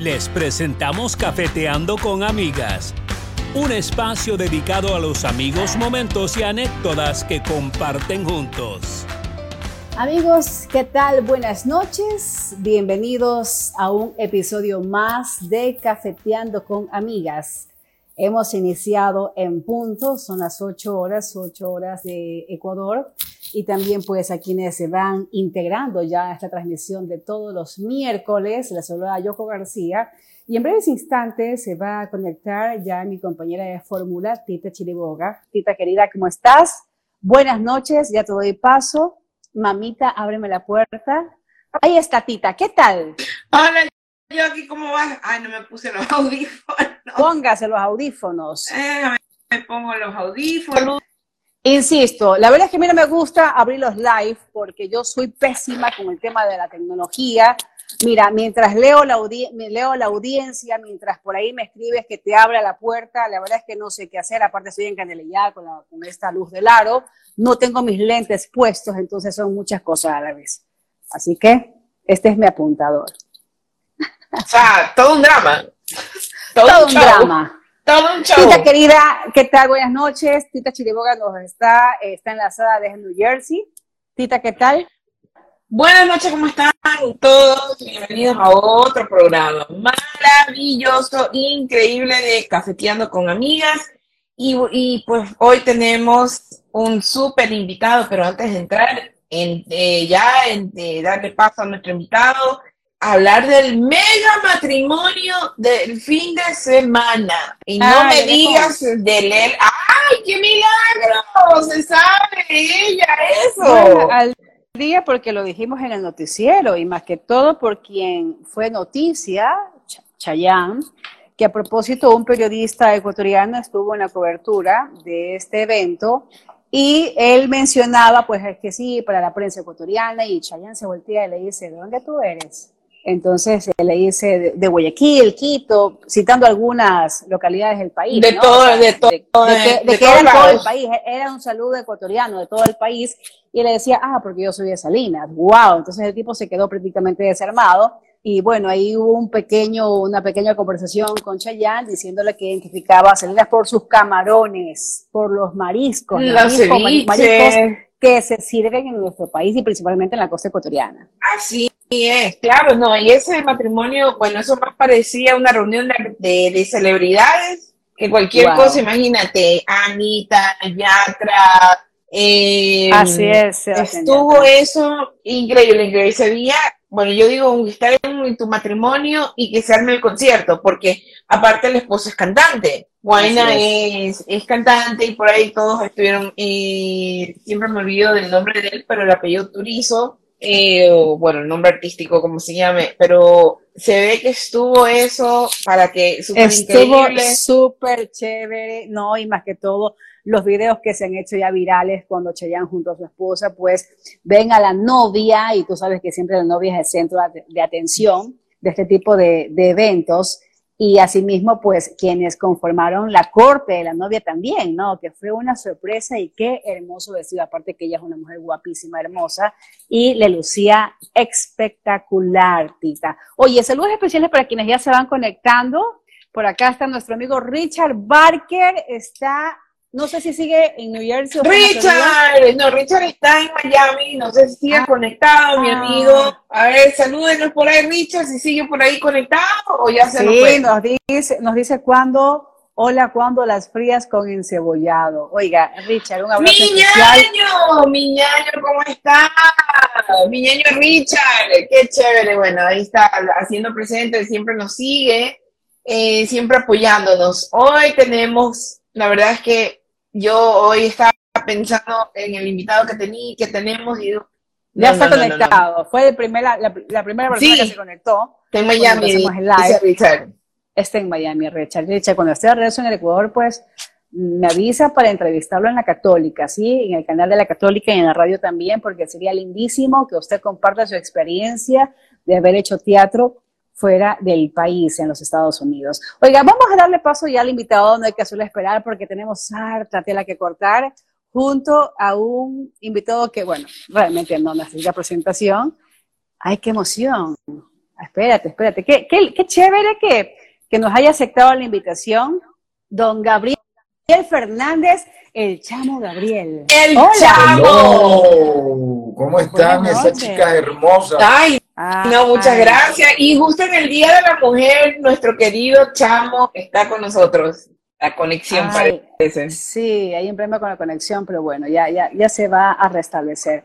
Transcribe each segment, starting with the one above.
Les presentamos Cafeteando con Amigas, un espacio dedicado a los amigos, momentos y anécdotas que comparten juntos. Amigos, ¿qué tal? Buenas noches. Bienvenidos a un episodio más de Cafeteando con Amigas. Hemos iniciado en punto, son las 8 horas, 8 horas de Ecuador y también pues a quienes se van integrando ya a esta transmisión de todos los miércoles, la saluda Yoko García y en breves instantes se va a conectar ya mi compañera de fórmula, Tita Chiriboga. Tita querida, ¿cómo estás? Buenas noches, ya te doy paso. Mamita, ábreme la puerta. Ahí está Tita, ¿qué tal? Hola, yo aquí, ¿cómo vas? Ay, no me puse los audífonos. Póngase los audífonos. Eh, me pongo los audífonos. Insisto, la verdad es que a mí no me gusta abrir los live porque yo soy pésima con el tema de la tecnología. Mira, mientras leo la, leo la audiencia, mientras por ahí me escribes que te abra la puerta, la verdad es que no sé qué hacer. Aparte, estoy en Canelilla con, con esta luz del aro. No tengo mis lentes puestos, entonces son muchas cosas a la vez. Así que este es mi apuntador. O sea, todo un drama. Todo, un, drama. Todo un show. Tita querida, ¿qué tal? Buenas noches. Tita Chiriboga nos está, está enlazada desde New Jersey. Tita, ¿qué tal? Buenas noches, ¿cómo están todos? Bienvenidos a otro programa maravilloso, increíble de Cafeteando con Amigas. Y, y pues hoy tenemos un súper invitado, pero antes de entrar en, eh, ya, en, de darle paso a nuestro invitado, hablar del mega matrimonio del fin de semana. Y no me digas del él. ¡Ay, qué milagro! Se sabe ella eso. al día porque lo dijimos en el noticiero y más que todo por quien fue noticia, Chayán, que a propósito un periodista ecuatoriano estuvo en la cobertura de este evento y él mencionaba pues que sí, para la prensa ecuatoriana y Chayán se voltea y le dice, ¿de dónde tú eres? Entonces le dice de, Guayaquil, Quito, citando algunas localidades del país. De todo, de todo. De, que, era todo el país, era un saludo ecuatoriano de todo el país. Y le decía, ah, porque yo soy de Salinas. ¡Wow! Entonces el tipo se quedó prácticamente desarmado. Y bueno, ahí hubo un pequeño, una pequeña conversación con Chayanne diciéndole que identificaba a Salinas por sus camarones, por los mariscos, los mariscos que se sirven en nuestro país y principalmente en la costa ecuatoriana. Así es, claro, no, y ese matrimonio, bueno, eso más parecía una reunión de, celebridades que cualquier cosa, imagínate, Anita, Yatra, eh, Así es. Estuvo eso increíble, increíble. Ese día, bueno, yo digo, estar en tu matrimonio y que se arme el concierto, porque aparte el esposo es cantante. Guaina es. Es, cantante y por ahí todos estuvieron, y siempre me olvido del nombre de él, pero el apellido Turizo, eh, o bueno, el nombre artístico, como se llame, pero se ve que estuvo eso para que super estuvo súper chévere, no, y más que todo, los videos que se han hecho ya virales cuando Chayanne junto a su esposa, pues ven a la novia, y tú sabes que siempre la novia es el centro de atención de este tipo de, de eventos, y asimismo, pues quienes conformaron la corte de la novia también, ¿no? Que fue una sorpresa y qué hermoso vestido, aparte que ella es una mujer guapísima, hermosa, y le lucía espectacular, Tita. Oye, saludos especiales para quienes ya se van conectando. Por acá está nuestro amigo Richard Barker, está no sé si sigue en New Jersey. Richard, no, Richard está en Miami, no sé si sigue ah. conectado, mi ah. amigo. A ver, salúdenos por ahí, Richard, si sigue por ahí conectado o ya se sí, nos, nos dice, nos dice cuándo, hola, cuándo las frías con encebollado. Oiga, Richard, un abrazo ¡Mi ñaño! ¡Mi ñaño, cómo está! Mi ñaño Richard, qué chévere, bueno, ahí está haciendo presente, siempre nos sigue, eh, siempre apoyándonos. Hoy tenemos, la verdad es que yo hoy estaba pensando en el invitado que, tení, que tenemos y ya está conectado. Fue la, primera persona que se conectó. Está en Miami. Está en Miami, Richard. Richard, cuando esté de regreso en el Ecuador, pues me avisa para entrevistarlo en la Católica, ¿sí? En el canal de la Católica y en la radio también, porque sería lindísimo que usted comparta su experiencia de haber hecho teatro fuera del país, en los Estados Unidos. Oiga, vamos a darle paso ya al invitado, no hay que hacerlo esperar porque tenemos harta tela que cortar, junto a un invitado que, bueno, realmente no necesita presentación. ¡Ay, qué emoción! espérate, espérate, qué, qué, qué chévere que, que nos haya aceptado la invitación, don Gabriel Fernández, el chamo Gabriel. ¡El Hola. chamo! Hello. ¿Cómo están esas chicas hermosas? Ay, no, muchas Ay. gracias. Y justo en el Día de la Mujer, nuestro querido chamo está con nosotros. La conexión Ay. parece. Sí, hay un problema con la conexión, pero bueno, ya, ya, ya se va a restablecer.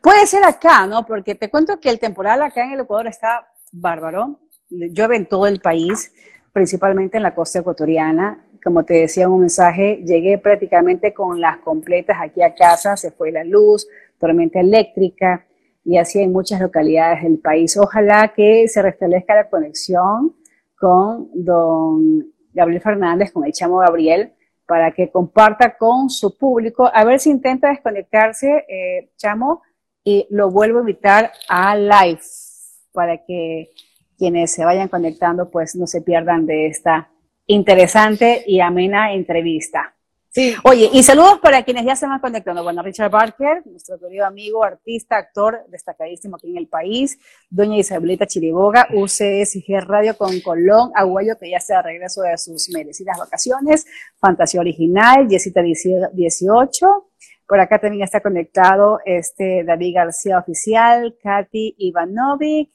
Puede ser acá, ¿no? Porque te cuento que el temporal acá en el Ecuador está bárbaro. Llueve en todo el país, principalmente en la costa ecuatoriana. Como te decía en un mensaje, llegué prácticamente con las completas aquí a casa, se fue la luz, tormenta eléctrica y así en muchas localidades del país. Ojalá que se restablezca la conexión con don Gabriel Fernández, con el chamo Gabriel, para que comparta con su público, a ver si intenta desconectarse, eh, chamo, y lo vuelvo a invitar a live, para que quienes se vayan conectando, pues no se pierdan de esta interesante y amena entrevista. Sí, Oye, y saludos para quienes ya se van conectando. Bueno, Richard Barker, nuestro querido amigo, artista, actor, destacadísimo aquí en el país. Doña Isabelita Chiriboga, UCSG Radio con Colón, Aguayo, que ya está de regreso de sus merecidas vacaciones. Fantasía Original, Yesita 18. Por acá también está conectado este David García Oficial, Katy Ivanovic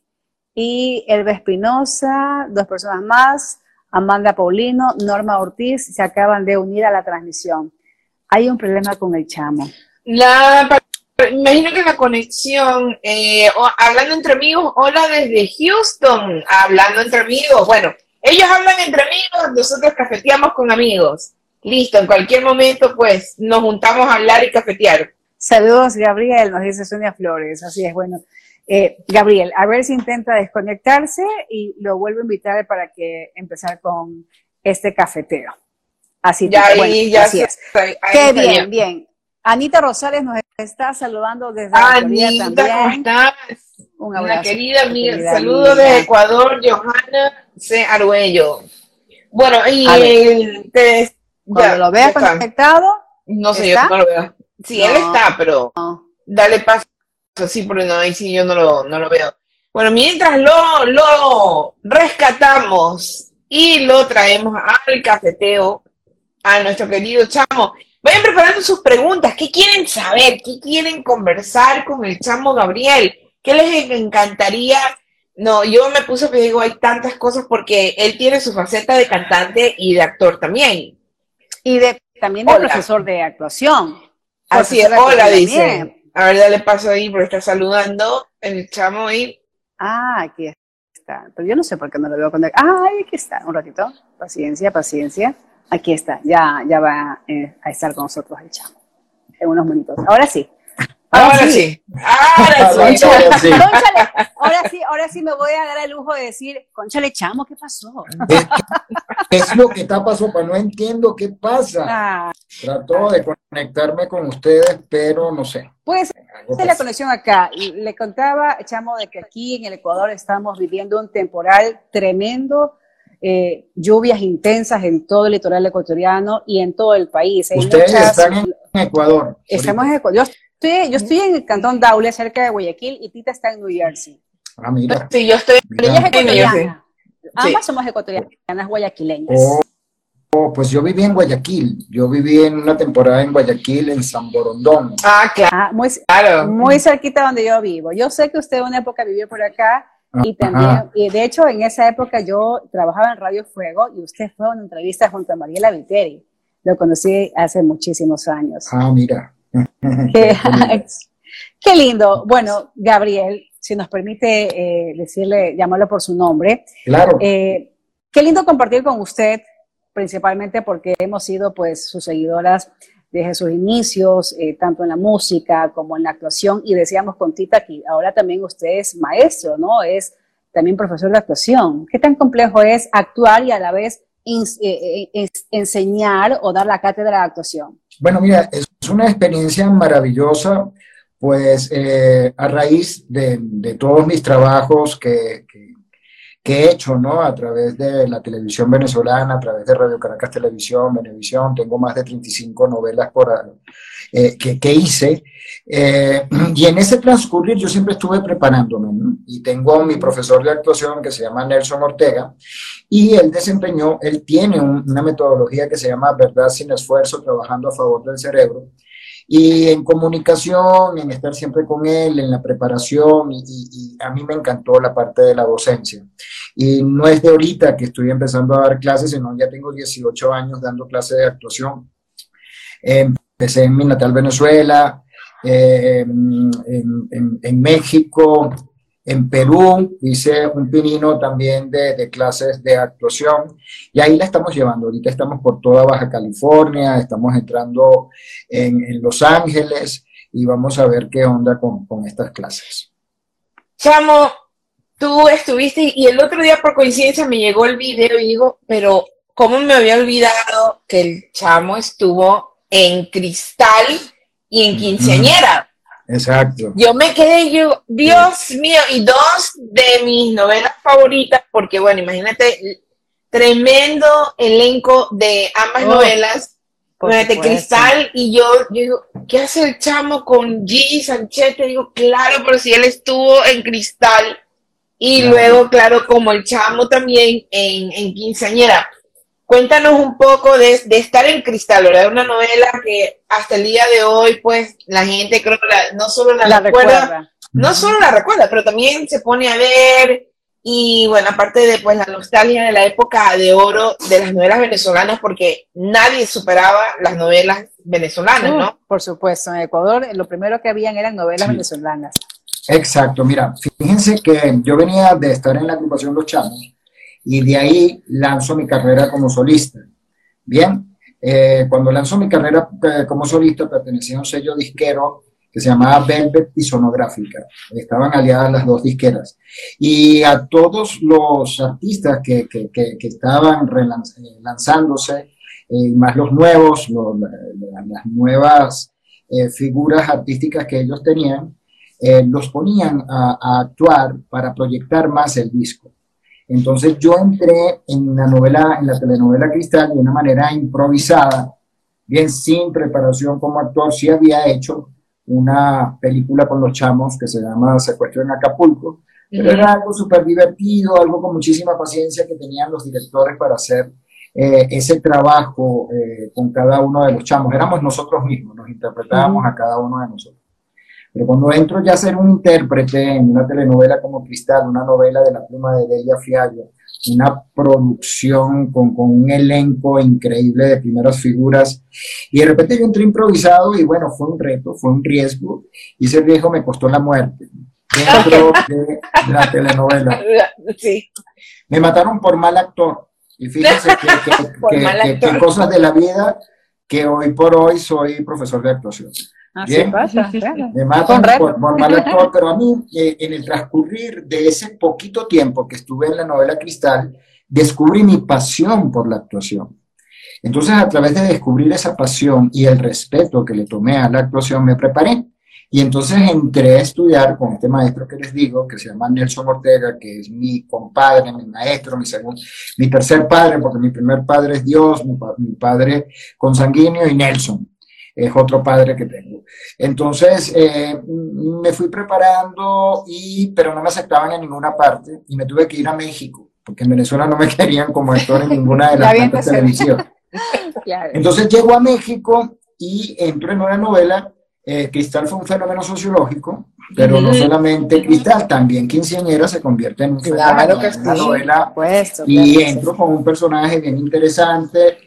y Elba Espinosa, dos personas más. Amanda Paulino, Norma Ortiz se acaban de unir a la transmisión. Hay un problema con el chamo. la, imagino que la conexión, eh, hablando entre amigos, hola desde Houston, hablando entre amigos. Bueno, ellos hablan entre amigos, nosotros cafeteamos con amigos. Listo, en cualquier momento, pues nos juntamos a hablar y cafetear. Saludos, Gabriel, nos dice Sonia Flores. Así es, bueno. Eh, Gabriel, a ver si intenta desconectarse y lo vuelvo a invitar para que empezar con este cafeteo. Así, Ya bueno, ahí, ya así es. Qué bien, bien. Anita Rosales nos está saludando desde la Anita, ¿cómo también. estás? Un Una abrazo. querida amiga, querida saludos amiga. de Ecuador, Johanna C. Arguello. Bueno, y ver. te- Cuando ya, lo veas conectado, no sé, ¿está? yo no lo veo. Sí, No. él está, pero no. dale paso, sí, porque no, ahí sí yo no lo, no lo veo. Bueno, mientras lo, lo rescatamos y lo traemos al cafeteo, a nuestro querido chamo, vayan preparando sus preguntas. ¿Qué quieren saber? ¿Qué quieren conversar con el chamo Gabriel? ¿Qué les encantaría? No, yo me puse que digo, hay tantas cosas porque él tiene su faceta de cantante y de actor también. y de, también de Hola. profesor de actuación. Así es, hola, dice. A ver, dale paso ahí porque está saludando el chamo ahí. Ah, aquí está. Pero yo no sé por qué no lo veo cuando. Ah, aquí está. Un ratito. Paciencia, paciencia. Aquí está. Ya, ya va eh, a estar con nosotros el chamo. En unos minutos. Ahora sí. Ahora sí. Ahora sí. Ahora sí. Cónchale, ahora sí, ahora sí me voy a dar el lujo de decir, conchale, chamo, ¿qué pasó? ¿Qué, qué es lo que está pasando? No entiendo qué pasa. Ah, Trato de conectarme con ustedes, pero no sé. pues de la conexión acá. Y Le contaba, chamo, de que aquí en el Ecuador estamos viviendo un temporal tremendo, eh, lluvias intensas en todo el litoral ecuatoriano y en todo el país. Hay Ustedes muchas- están en Ecuador. Estamos en. Ecuador. Yo estoy, yo estoy en el cantón Daule, cerca de Guayaquil, y Tita está en New Jersey. Ah, mira. Sí, yo estoy. Pero ella es mira. en ecuatoriana. Ambas somos ecuatorianas guayaquileñas. Oh, oh, pues yo viví en Guayaquil. Yo viví en una temporada en Guayaquil, en San Borondón. Ah, Ah, muy, claro. muy cerquita donde yo vivo. Yo sé que usted una época vivió por acá y Ajá. también, y de hecho en esa época yo trabajaba en Radio Fuego y usted fue a una entrevista junto a Mariela Viteri. Lo conocí hace muchísimos años. Ah, mira. Qué, qué lindo. Bueno, Gabriel, si nos permite eh, decirle, llamarlo por su nombre, Claro. eh, qué lindo compartir con usted, principalmente porque hemos sido pues sus seguidoras desde sus inicios, eh, tanto en la música como en la actuación, y decíamos con Tita que ahora también usted es maestro, ¿no? Es también profesor de actuación. ¿Qué tan complejo es actuar y a la vez eh, eh, enseñar o dar la cátedra de actuación? Bueno, mira, es una experiencia maravillosa, pues eh, a raíz de, de todos mis trabajos que, que- he hecho, ¿no? A través de la televisión venezolana, a través de Radio Caracas Televisión, Venevisión, tengo más de 35 novelas por, eh, que, que, hice. Eh, y en ese transcurrir yo siempre estuve preparándome, ¿no? Y tengo mi profesor de actuación que se llama Nelson Ortega, y él desempeñó, él tiene una metodología que se llama Verdad sin esfuerzo, trabajando a favor del cerebro, y en comunicación, en estar siempre con él, en la preparación, y, a mí me encantó la parte de la docencia. Y no es de ahorita que estoy empezando a dar clases, sino ya tengo 18 años dando clases de actuación. Empecé en mi natal Venezuela, eh, en, en México, en Perú hice un pinino también de, clases de actuación y ahí la estamos llevando. Ahorita estamos por toda Baja California, estamos entrando en, Los Ángeles y vamos a ver qué onda con, estas clases. Chamo, tú estuviste y el otro día por coincidencia me llegó el video y digo, pero ¿cómo me había olvidado que el chamo estuvo en cristal y en quinceañera? Exacto. Yo me quedé yo, Dios mío, y dos de mis novelas favoritas, porque bueno, imagínate, tremendo elenco de ambas oh, novelas. Imagínate, Cristal y yo, yo digo, ¿qué hace el chamo con Gigi Sánchez? Te digo, claro, pero si él estuvo en Cristal y luego, claro, como el chamo también en, en Quinceañera. Cuéntanos un poco de, estar en Cristal, ¿verdad? Una novela que hasta el día de hoy, pues, la gente creo que no solo la, recuerda, no solo la recuerda, pero también se pone a ver y bueno, aparte de pues la nostalgia de la época de oro de las novelas venezolanas, porque nadie superaba las novelas venezolanas, ¿no? Por supuesto, en Ecuador lo primero que habían eran novelas venezolanas. Exacto, mira, fíjense que yo venía de estar en la agrupación Los Chamos y de ahí lanzo mi carrera como solista. Bien, eh, cuando lanzo mi carrera eh, como solista pertenecía a un sello disquero que se llamaba Velvet y Sonográfica. Estaban aliadas las dos disqueras. Y a todos los artistas que, que, estaban eh, lanzándose, más los nuevos, las nuevas figuras artísticas que ellos tenían, los ponían a actuar para proyectar más el disco. Entonces yo entré en la novela, en la telenovela Cristal de una manera improvisada, bien sin preparación como actor. Sí había hecho una película con los chamos que se llama Secuestro en Acapulco, pero era algo súper divertido, algo con muchísima paciencia que tenían los directores para hacer eh, ese trabajo eh, con cada uno de los chamos. Éramos nosotros mismos, nos interpretábamos a cada uno de nosotros. Pero cuando entro ya a ser un intérprete en una telenovela como Cristal, una novela de la pluma de Delia Fiallo, una producción con, con, un elenco increíble de primeras figuras, y de repente yo entré improvisado y bueno, fue un reto, fue un riesgo, y ese riesgo me costó la muerte dentro de la telenovela. Sí. Me mataron por mal actor. Y fíjense que, que cosas de la vida que hoy por hoy soy profesor de actuación. Así pasa, Me matan por, mal actor, pero a mí, eh, en el transcurrir de ese poquito tiempo que estuve en la novela Cristal, descubrí mi pasión por la actuación. Entonces, a través de descubrir esa pasión y el respeto que le tomé a la actuación, me preparé. Y entonces entré a estudiar con este maestro que les digo, que se llama Nelson Ortega, que es mi compadre, mi maestro, mi, segundo, mi tercer padre, porque mi primer padre es Dios, mi, mi padre consanguíneo y Nelson es otro padre que tengo. Entonces, eh, me fui preparando, y, pero no me aceptaban en ninguna parte y me tuve que ir a México, porque en Venezuela no me querían como actor en ninguna de las tantas televisiones. Entonces llego a México y entro en una novela. Eh, Cristal fue un fenómeno sociológico, pero no solamente Cristal, también Quinceañera se convierte en un fenómeno, que una novela y entro con un personaje bien interesante,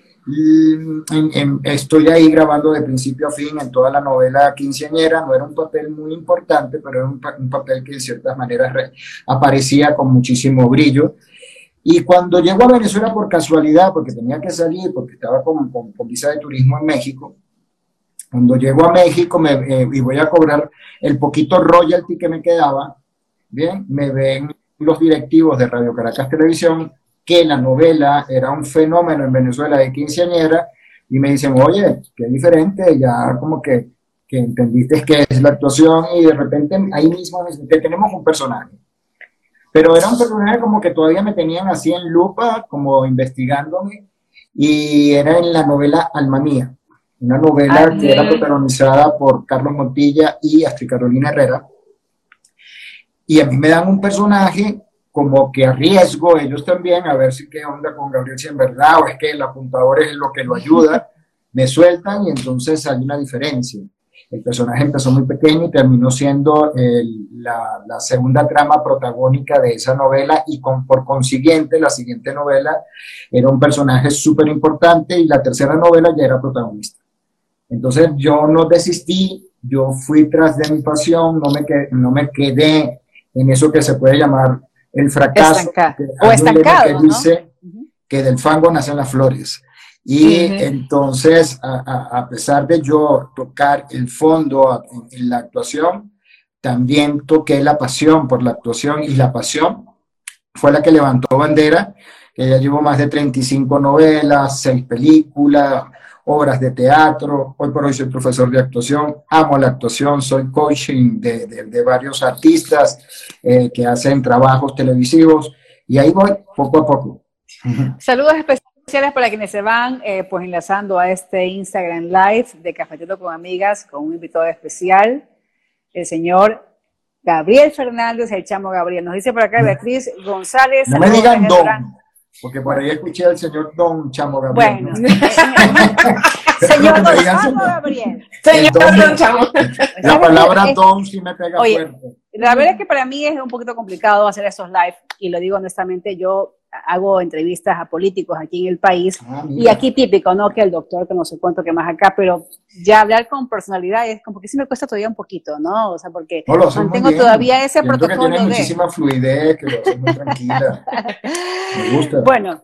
estoy ahí grabando de principio a fin en toda la novela quinceañera. No era un papel muy importante, pero era un, papel que de ciertas maneras aparecía con muchísimo brillo. Y cuando llego a Venezuela por casualidad, porque tenía que salir, porque estaba con, con, visa de turismo en México, cuando llego a México me, eh, y voy a cobrar el poquito royalty que me quedaba, bien, me ven los directivos de Radio Caracas Televisión que la novela era un fenómeno en Venezuela de quinceañera y me dicen, oye, qué diferente, ya como que, que entendiste que es la actuación y de repente ahí mismo que tenemos un personaje. Pero era un personaje como que todavía me tenían así en lupa, como investigándome, y era en la novela Alma Mía, una novela que era protagonizada por Carlos Montilla y Astrid Carolina Herrera. Y a mí me dan un personaje como que arriesgo ellos también a ver si qué onda con Gabriel, si en verdad o es que el apuntador es lo que lo ayuda, me sueltan y entonces hay una diferencia. El personaje empezó muy pequeño y terminó siendo la, la, segunda trama protagónica de esa novela y con, por consiguiente la siguiente novela era un personaje súper importante y la tercera novela ya era protagonista. Entonces yo no desistí, yo fui tras de mi pasión, no me, no me quedé en eso que se puede llamar el fracaso. o estancado. Que dice que del fango nacen las flores. Y entonces, a, pesar de yo tocar el fondo en, la actuación, también toqué la pasión por la actuación y la pasión fue la que levantó bandera, que ya llevo más de 35 novelas, 6 películas, obras de teatro, hoy por hoy soy profesor de actuación, amo la actuación, soy coaching de, de, varios artistas eh, que hacen trabajos televisivos y ahí voy poco a poco. Saludos especiales para quienes se van eh, pues enlazando a este Instagram Live de Cafetito con Amigas con un invitado especial, el señor Gabriel Fernández, el chamo Gabriel. Nos dice por acá Beatriz González. No me digan don. Porque por ahí escuché al señor Don Chamo Gabriel. Bueno, señor Don Chamo Gabriel. Señor Don Chamo. La palabra Don sí me pega fuerte. La verdad es que para mí es un poquito complicado hacer esos live y lo digo honestamente, yo hago entrevistas a políticos aquí en el país ah, y aquí típico, ¿no? Que el doctor, que no sé cuánto que más acá, pero ya hablar con personalidades como que sí me cuesta todavía un poquito, ¿no? O sea, porque no, mantengo todavía ese protocolo que tiene muchísima fluidez, que lo hace muy tranquila. me gusta. Bueno,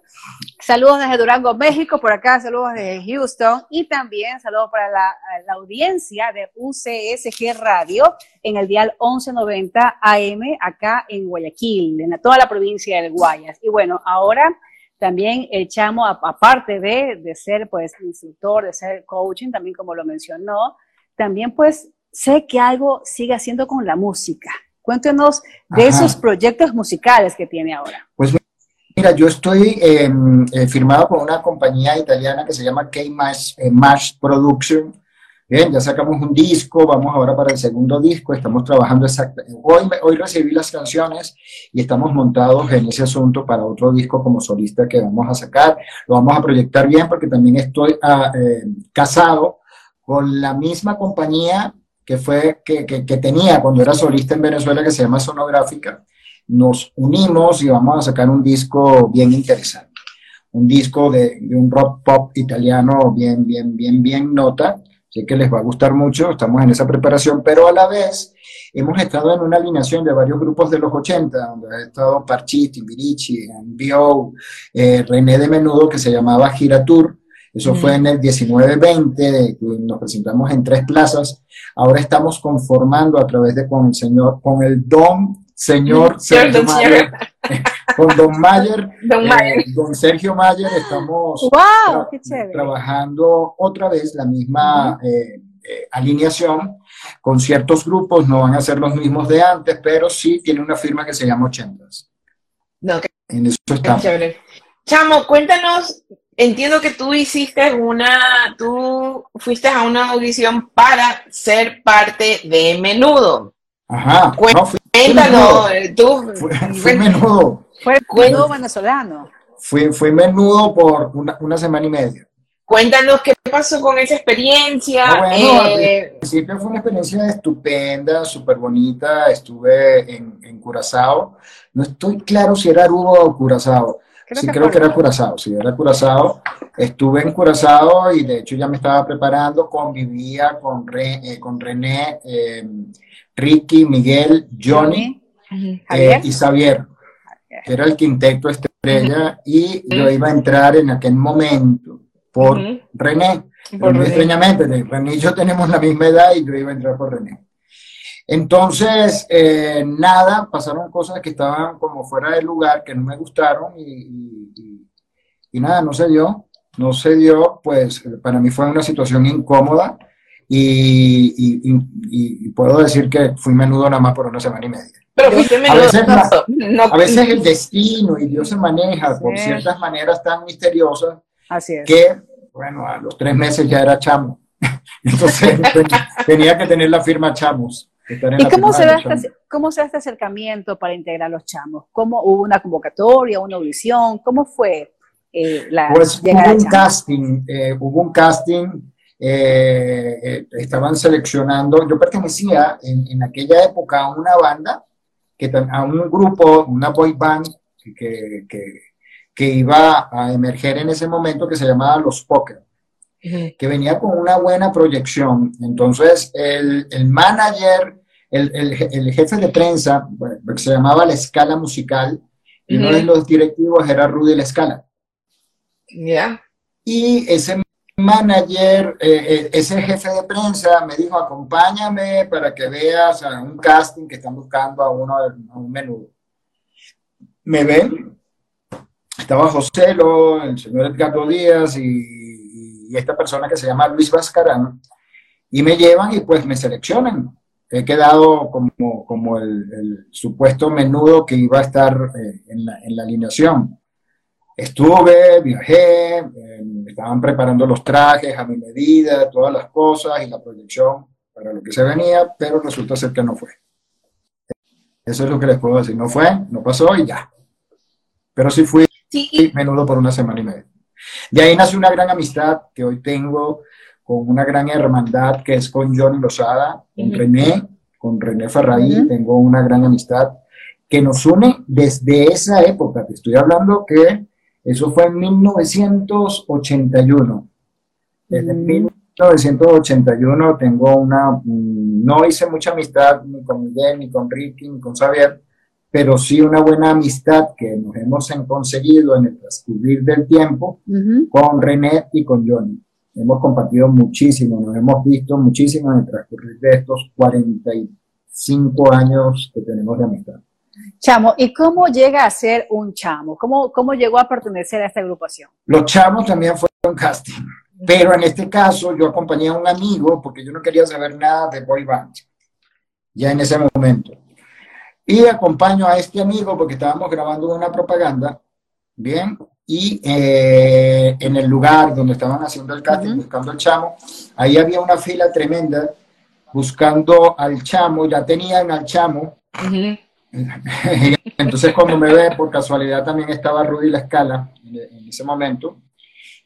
Saludos desde Durango, México, por acá saludos desde Houston y también saludos para la, audiencia de UCSG Radio en el dial 1190 AM acá en Guayaquil, en toda la provincia del Guayas. Y bueno, ahora también el chamo, aparte de, de ser pues instructor, de ser coaching, también como lo mencionó, también pues sé que algo sigue haciendo con la música. Cuéntenos de esos proyectos musicales que tiene ahora. Pues Mira, yo estoy em, eh, firmado con una compañía italiana que se llama K-Mash eh, Production. Bien, ya sacamos un disco, vamos ahora para el segundo disco, estamos trabajando exactamente. Hoy, hoy recibí las canciones y estamos montados en ese asunto para otro disco como solista que vamos a sacar. Lo vamos a proyectar bien porque también estoy ah, eh, casado con la misma compañía que, fue, que, que, que tenía cuando era solista en Venezuela que se llama Sonográfica nos unimos y vamos a sacar un disco bien interesante. Un disco de, un rock pop italiano bien, bien, bien, bien nota. Sé que les va a gustar mucho, estamos en esa preparación, pero a la vez hemos estado en una alineación de varios grupos de los 80, donde ha estado Parchiti, Timbirici, Bio, eh, René de Menudo, que se llamaba Gira Tour. Eso fue en el 19-20, nos presentamos en tres plazas. Ahora estamos conformando a través de con el señor, con el Don señor Sergio con Don Mayer, don, eh, don Sergio Mayer, estamos trabajando otra vez la misma eh, eh, alineación con ciertos grupos, no van a ser los mismos de antes, pero sí tiene una firma que se llama Ochentas. No, en eso estamos. Chamo, cuéntanos, entiendo que tú hiciste una, tú fuiste a una audición para ser parte de Menudo. Ajá. Cuéntanos, tú. Fue, menudo. Fue menudo venezolano. Fue, menudo por una, semana y media. Cuéntanos qué pasó con esa experiencia. Ah, eh, al principio fue una experiencia estupenda, súper bonita. Estuve en, en, Curazao. No estoy claro si era Aruba o Curazao. sí, creo que era Curazao, sí, era Curazao. Estuve en Curazao y de hecho ya me estaba preparando, convivía con, eh, con René. Eh, Ricky, Miguel, Johnny eh, y Xavier, que era el quinteto estrella, y yo iba a entrar en aquel momento por René. Por extrañamente, René y yo tenemos la misma edad y yo iba a entrar por René. Entonces, eh, nada, pasaron cosas que estaban como fuera de lugar, que no me gustaron y, y, nada, no se dio, no se dio, pues para mí fue una situación incómoda y, y, puedo decir que fui menudo nada más por una semana y media. Pero fuiste menudo. A veces, el destino y Dios se maneja por ciertas maneras tan misteriosas Así es. que, bueno, a los tres meses ya era chamo. Entonces tenía que tener la firma chamos. ¿Y cómo se, da este, cómo se da este acercamiento para integrar los chamos? ¿Cómo hubo una convocatoria, una audición? ¿Cómo fue eh, la Pues hubo un casting, eh, hubo un casting, eh, estaban seleccionando, yo pertenecía en, en, aquella época a una banda, que, a un grupo, una boy band que, que, que iba a emerger en ese momento que se llamaba Los Poker que venía con una buena proyección. Entonces, el, el manager, el, el, jefe de prensa, que se llamaba La Escala Musical, y uno de los directivos era Rudy La Escala. Ya. Y ese manager, eh, eh, ese jefe de prensa me dijo, acompáñame para que veas a un casting que están buscando a uno a un menudo. Me ven, estaba José, lo, el señor Edgardo Díaz y y esta persona que se llama Luis Vascarano, y me llevan y pues me seleccionan. He quedado como, como el, supuesto menudo que iba a estar eh, en, la, en, la, alineación. Estuve, viajé, eh, estaban preparando los trajes a mi medida, todas las cosas y la proyección para lo que se venía, pero resulta ser que no fue. Eso es lo que les puedo decir. No fue, no pasó y ya. Pero sí fui menudo por una semana y media. De ahí nace una gran amistad que hoy tengo con una gran hermandad que es con Johnny Lozada, con René, con René Ferraí, tengo una gran amistad que nos une desde esa época. Te estoy hablando que eso fue en 1981. Desde 1981 tengo una, mm, no hice mucha amistad ni con Miguel, ni con Ricky, ni con Xavier, pero sí una buena amistad que nos hemos conseguido en el transcurrir del tiempo con René y con Johnny. Hemos compartido muchísimo, nos hemos visto muchísimo en el transcurrir de estos 45 años que tenemos de amistad. Chamo, ¿y cómo llega a ser un chamo? ¿Cómo, cómo llegó a pertenecer a esta agrupación? Los chamos también fueron casting, pero en este caso yo acompañé a un amigo porque yo no quería saber nada de boy band, ya en ese momento. Y acompaño a este amigo porque estábamos grabando una propaganda, ¿bien? Y eh, en el lugar donde estaban haciendo el casting, buscando al chamo, ahí había una fila tremenda buscando al chamo, ya tenían al chamo. Entonces cuando me ve, por casualidad también estaba Rudy La Escala en, ese momento,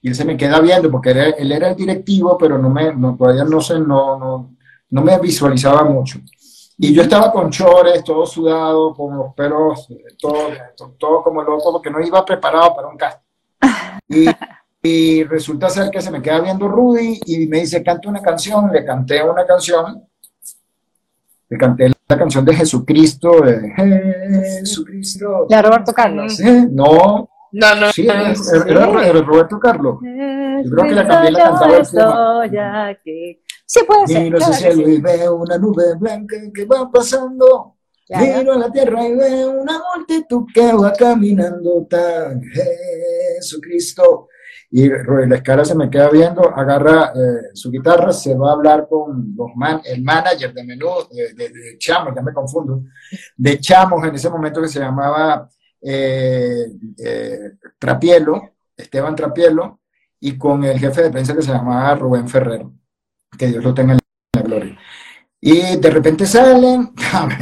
y él se me queda viendo porque él era el directivo, pero no me, no, todavía no, sé, no, no, no me visualizaba mucho. Y yo estaba con chores, todo sudado, con los pelos, todo, todo como loco, porque no iba preparado para un casting. Y, y, resulta ser que se me queda viendo Rudy y me dice, canta una canción. Le canté una canción. Le canté la canción de Jesucristo, de Jesucristo. ¿La Roberto Carlos? No. No, no. Sí, era, era, Roberto Carlos. Yo creo que la canté la cantaba el Sí, puede ser. Miro hacia el cielo y veo una nube blanca que va pasando. Miro a la tierra y veo una multitud que va caminando tan Jesucristo. Y la escala se me queda viendo, agarra eh, su guitarra, se va a hablar con el manager de menú, de, Chamos, ya me confundo, de Chamos en ese momento que se llamaba eh, eh, Trapielo, Esteban Trapielo, y con el jefe de prensa que se llamaba Rubén Ferrero que Dios lo tenga en la gloria. Y de repente salen,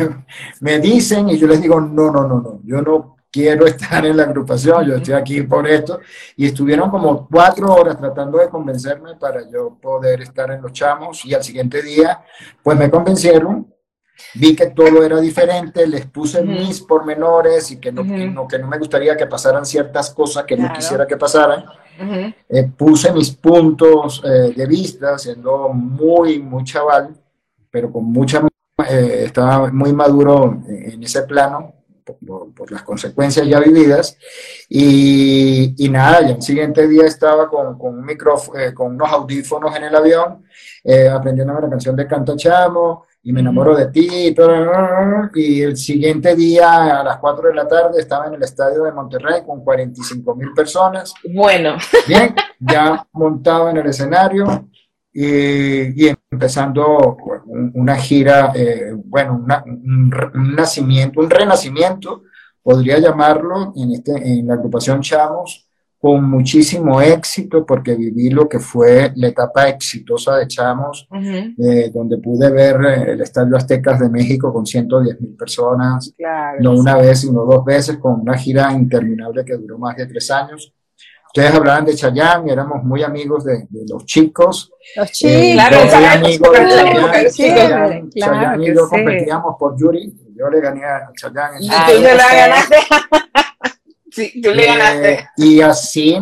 me dicen y yo les digo, no, no, no, no, yo no quiero estar en la agrupación, yo estoy aquí por esto. Y estuvieron como cuatro horas tratando de convencerme para yo poder estar en los chamos y al siguiente día, pues me convencieron. Vi que todo era diferente, les puse mis pormenores y que no, que no, me gustaría que pasaran ciertas cosas que no quisiera que pasaran. Eh, puse mis puntos eh, de vista, siendo muy, muy chaval, pero con mucha, eh, estaba muy maduro en ese plano por, las consecuencias ya vividas. Y, y, nada, ya el siguiente día estaba con, con un micrófono, con unos audífonos en el avión, aprendiendo la canción de Canto Chamo, y me enamoro de ti, y, todo, y el siguiente día a las 4 de la tarde estaba en el estadio de Monterrey con 45 mil personas. Bueno. Bien, ya montado en el escenario y, empezando una gira, eh, bueno, un, nacimiento, un renacimiento, podría llamarlo, en, este, en la agrupación Chamos, con muchísimo éxito, porque viví lo que fue la etapa exitosa de Chamos, eh, donde pude ver eh, el Estadio Aztecas de México con 110 mil personas, no una vez, sino dos veces, con una gira interminable que duró más de tres años. Ustedes hablaban de Chayanne, éramos muy amigos de, los chicos. Los chicos, claro, yo muy amigo de Chayanne. Chayanne, y yo competíamos por Yuri. Yo le gané a Chayanne. Y tú le la ganaste. sí, tú le eh, ganaste. Y así,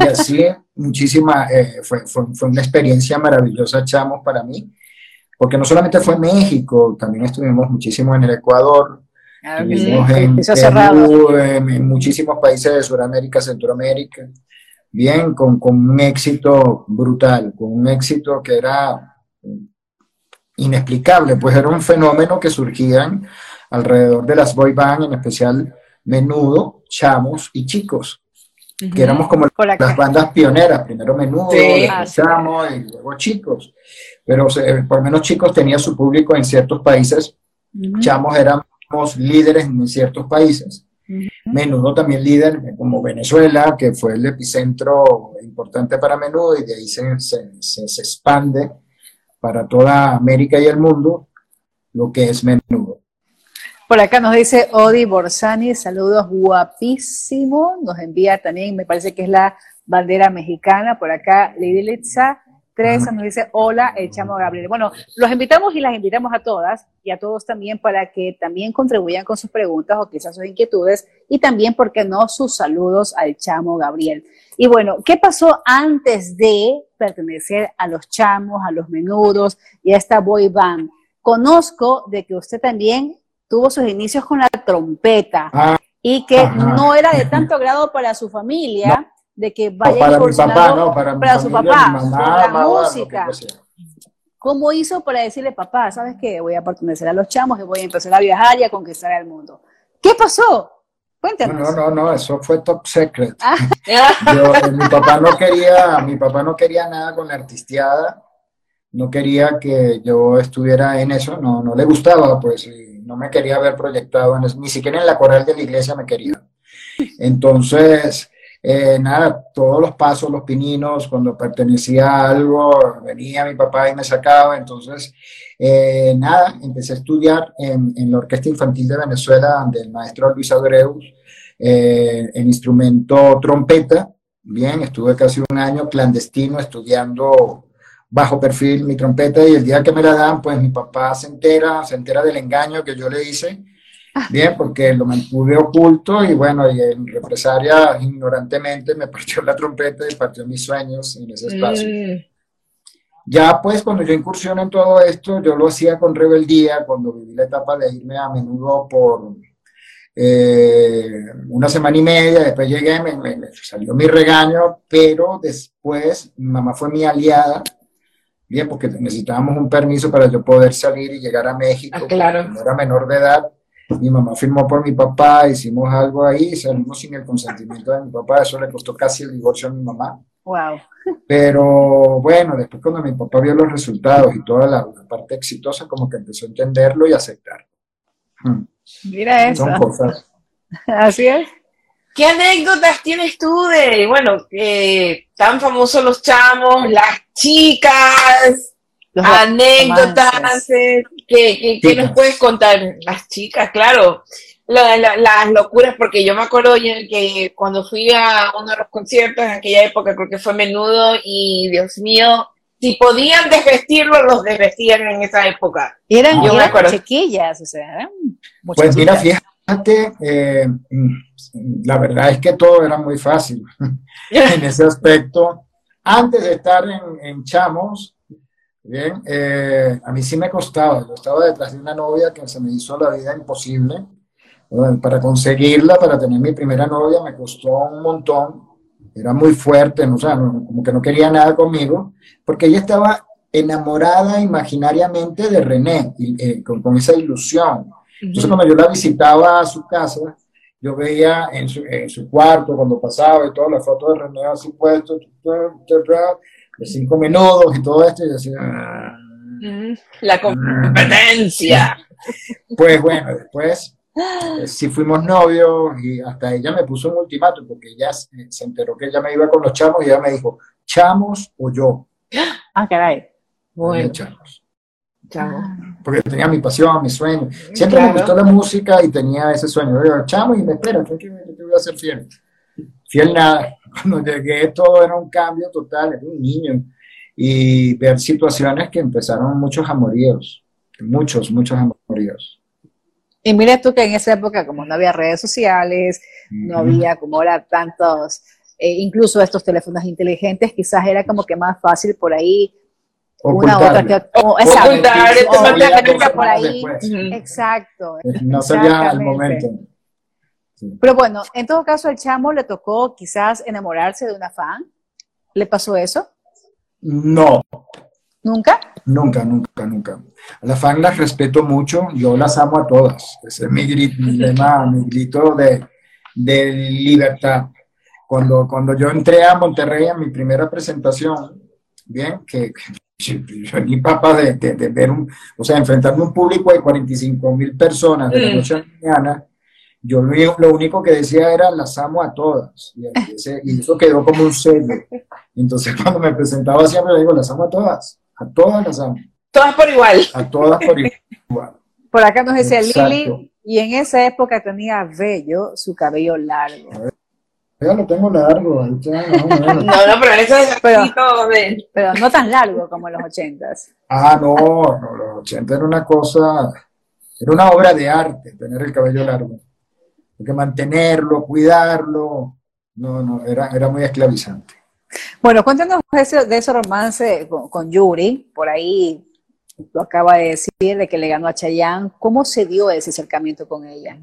y así muchísima, eh, fue, fue, fue, una experiencia maravillosa, Chamos, para mí. Porque no solamente fue en México, también estuvimos muchísimo en el Ecuador, en, muchísimos países de Sudamérica, Centroamérica, bien, con, un éxito brutal, con un éxito que era inexplicable, pues era un fenómeno que surgían alrededor de las boy band, en especial Menudo, Chamos y Chicos, que éramos como las bandas pioneras, primero Menudo, Chamos y luego Chicos, pero por lo menos Chicos tenía su público en ciertos países, Chamos eran líderes en ciertos países. Menudo también líder como Venezuela, que fue el epicentro importante para Menudo y de ahí se, se, expande para toda América y el mundo lo que es Menudo. Por acá nos dice Odi Borsani, saludos guapísimo, nos envía también, me parece que es la bandera mexicana, por acá Lady Litza, Teresa nos dice, hola, echamos a Gabriel. Bueno, los invitamos y las invitamos a todas y a todos también para que también contribuyan con sus preguntas o quizás sus inquietudes y también, ¿por qué no?, sus saludos al chamo Gabriel. Y bueno, ¿qué pasó antes de pertenecer a los chamos, a los menudos y a esta boy band? Conozco de que usted también tuvo sus inicios con la trompeta ah, y que no era de tanto grado para su familia de que vaya para mi papá, no, para, su papá, la música. ¿Cómo hizo para decirle, papá, sabes qué? Voy a pertenecer a los chamos y voy a empezar a viajar y a conquistar el mundo? ¿Qué pasó? Cuéntanos. No, no, no, eso fue top secret. Ah. Eh, mi papá no quería, mi papá no quería nada con la artisteada, no quería que yo estuviera en eso, no, no le gustaba, pues, no me quería ver proyectado en eso, ni siquiera en la coral de la iglesia me quería. Entonces, eh, nada, todos los pasos, los pininos, cuando pertenecía a algo, venía mi papá y me sacaba, entonces, eh, nada, empecé a estudiar en, la Orquesta Infantil de Venezuela del maestro Luis Agreus, eh, el instrumento trompeta, bien, estuve casi un año clandestino estudiando bajo perfil mi trompeta y el día que me la dan, pues mi papá se entera, se entera del engaño que yo le hice Bien, porque lo mantuve oculto y bueno, y en represalia ignorantemente me partió la trompeta y partió mis sueños en ese espacio. Mm. Ya pues cuando yo incursioné en todo esto, yo lo hacía con rebeldía, cuando viví la etapa de irme a menudo por eh, una semana y media, después llegué, me, salió mi regaño, pero después mi mamá fue mi aliada, bien, porque necesitábamos un permiso para yo poder salir y llegar a México, ah, claro. no era menor de edad, mi mamá firmó por mi papá, hicimos algo ahí, salimos sin el consentimiento de mi papá, eso le costó casi el divorcio a mi mamá. Wow. Pero bueno, después cuando mi papá vio los resultados y toda la, parte exitosa, como que empezó a entenderlo y aceptarlo. Hmm. Mira eso. Son cosas. Así es. ¿Qué anécdotas tienes tú de, bueno, eh, tan famosos los chamos, las chicas, anécdotas, eh, ¿qué, nos puedes contar? Las chicas, claro, las locuras, porque yo me acuerdo que cuando fui a uno de los conciertos en aquella época, creo que fue menudo, y Dios mío, si podían desvestirlo, los desvestían en esa época. Eran, yo chiquillas, o sea, eran Pues mira, fíjate, eh, la verdad es que todo era muy fácil en ese aspecto. Antes de estar en, en Chamos, Bien, eh, a mí sí me costaba. Yo estaba detrás de una novia que se me hizo la vida imposible. para conseguirla, para tener mi primera novia, me costó un montón. Era muy fuerte, ¿no? o sea, como que no quería nada conmigo, porque ella estaba enamorada imaginariamente de René, eh, con, esa ilusión. Entonces, cuando yo la visitaba a su casa, yo veía en su, en su cuarto, cuando pasaba, y todas las fotos de René así puestos, los cinco menudos y todo esto, y yo decía, ah, Mm, La competencia. Pues bueno, después eh, sí fuimos novios y hasta ella me puso un ultimátum porque ella se se enteró que ella me iba con los chamos y ella me dijo, chamos o yo. Ah, caray. Bueno, chamos. chamo. Porque tenía mi pasión, mi sueño. Siempre Claro. me gustó la música y tenía ese sueño. Yo chamo y me espera, yo te voy a ser fiel. Fiel nada. Cuando llegué todo era un cambio total, era un niño. Y ver situaciones que empezaron muchos amoríos. Muchos, muchos amoríos. Y mira tú que en esa época, como no había redes sociales, no había como ahora tantos, eh, incluso estos teléfonos inteligentes, quizás era como que más fácil por ahí, una u otra que o- exacto, Ocultar, por ahí, después. Exacto. No salía al Exactamente. momento. Sí. Pero bueno, en todo caso al chamo le tocó quizás enamorarse de una fan. ¿Le pasó eso? No, ¿Nunca? nunca, nunca, nunca. A las fans las respeto mucho, yo las amo a todas. Ese es mi, gri- mi lema, mi grito de, de libertad. Cuando, cuando yo entré a Monterrey a mi primera presentación, bien, que, que yo ni papá de, de- de ver un, o sea, enfrentarme a un público de 45 mil personas de la Mm. noche a la mañana, yo lo, lo único que decía era las amo a todas. Y, ese- y eso quedó como un sello. Entonces cuando me presentaba siempre le digo, las amo a todas, a todas las amo, Todas por igual. a todas por igual. Por acá nos decía Exacto. Lili, y en esa época tenía bello su cabello largo. Ya lo tengo largo, no. No, no, pero eso es Pero- de. Pero no tan largo como en los ochentas. Ah, no, no, los 80 era una cosa, era una obra de arte tener el cabello largo. Porque mantenerlo, cuidarlo, no, no, era, era muy esclavizante. Bueno, cuéntanos de ese, romance con, con Yuri, por ahí lo acaba de decir, de que le ganó a Chayanne. ¿Cómo se dio ese acercamiento con ella?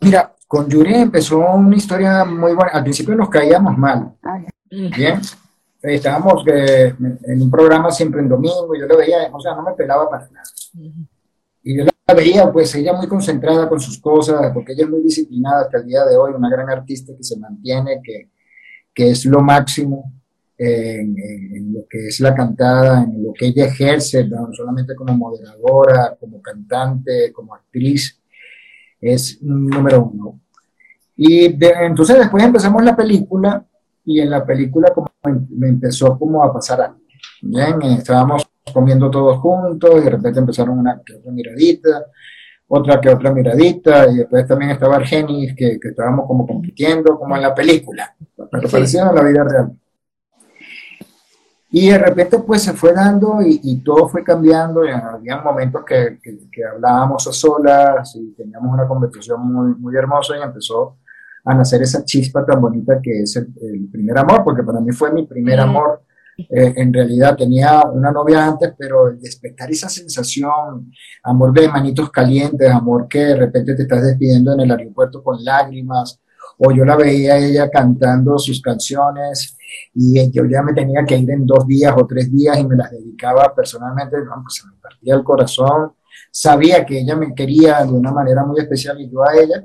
Mira, con Yuri empezó una historia muy buena. Al principio nos caíamos mal, Ay, Bien, Eh, estábamos eh, en un programa siempre en domingo, yo la veía, o sea, no me pelaba para nada. Y yo la veía, pues ella muy concentrada con sus cosas, porque ella es muy disciplinada hasta el día de hoy, una gran artista que se mantiene, que, que es lo máximo en, en- en lo que es la cantada, en lo que ella ejerce, no solamente como moderadora, como cantante, como actriz, es número uno. Y de- entonces después empezamos la película y en la película como em- me empezó como a pasar algo. Bien, estábamos comiendo todos juntos y de repente empezaron una que otra miradita, otra que otra miradita y después también estaba Argenis que, que estábamos como compitiendo como en la película, pero Sí. parecía en la vida real. Y de repente pues se fue dando y, y todo fue cambiando, y había momentos que, que, que hablábamos a solas y teníamos una conversación muy, muy hermosa y empezó a nacer esa chispa tan bonita que es el, el primer amor, porque para mí fue mi primer Ujú. amor. Eh, en realidad tenía una novia antes, pero despertar esa sensación, amor de manitos calientes, amor que de repente te estás despidiendo en el aeropuerto con lágrimas, o yo la veía ella cantando sus canciones y yo ya me tenía que ir en dos días o tres días y me las dedicaba personalmente, pues se me partía el corazón, sabía que ella me quería de una manera muy especial y yo a ella,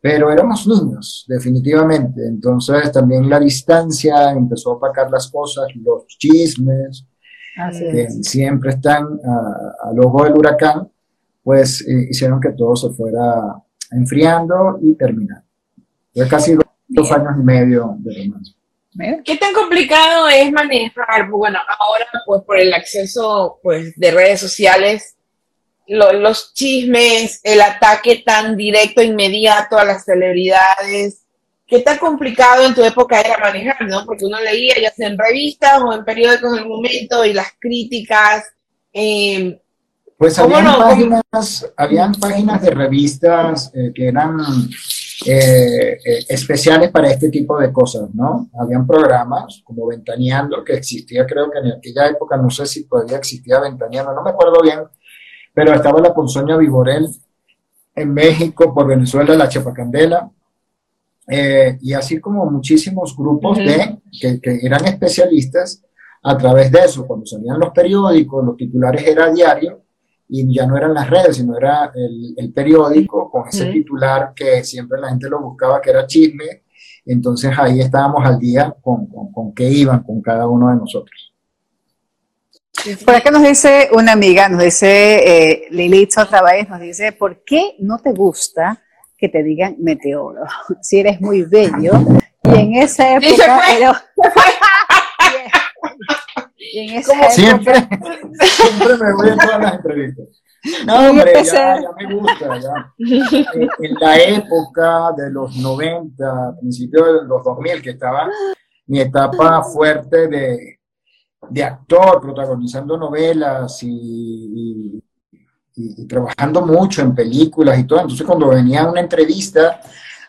pero éramos niños, definitivamente. Entonces también la distancia empezó a opacar las cosas, los chismes, así que es. siempre están ah, al ojo del huracán, pues eh, hicieron que todo se fuera enfriando y terminando. Fue casi dos, dos años y medio de romance. ¿Qué tan complicado es manejar? Bueno, ahora pues por el acceso pues de redes sociales, lo- los chismes, el ataque tan directo, inmediato a las celebridades. ¿Qué tan complicado en tu época era manejar, no? Porque uno leía ya sea en revistas o en periódicos en el momento y las críticas. eh, Pues ¿Cómo habían no? Páginas, habían páginas de revistas eh, que eran eh, eh, especiales para este tipo de cosas, ¿no? Habían programas como Ventaneando, que existía creo que en aquella época, no sé si todavía existía Ventaneando, no me acuerdo bien, pero estaba la Ponzoña Viborel en México, por Venezuela, la Chapacandela, eh, y así como muchísimos grupos de, que, que eran especialistas a través de eso, cuando salían los periódicos, los titulares era diario, y ya no eran las redes, sino era el, el periódico con ese titular que siempre la gente lo buscaba, que era chisme, entonces ahí estábamos al día con, con, con qué iban con cada uno de nosotros. Por acá nos dice una amiga, nos dice eh, Lilith otra vez, nos dice, ¿por qué no te gusta que te digan meteoro? Si eres muy bello. Y en esa época... Era, y en esa época, siempre, siempre me voy en todas las entrevistas. No, hombre, ya, ya, me gusta. Ya. En, la época de los 90, principios de los 2000, que estaba mi etapa fuerte de, de actor, protagonizando novelas y, y, trabajando mucho en películas y todo. Entonces, cuando venía una entrevista,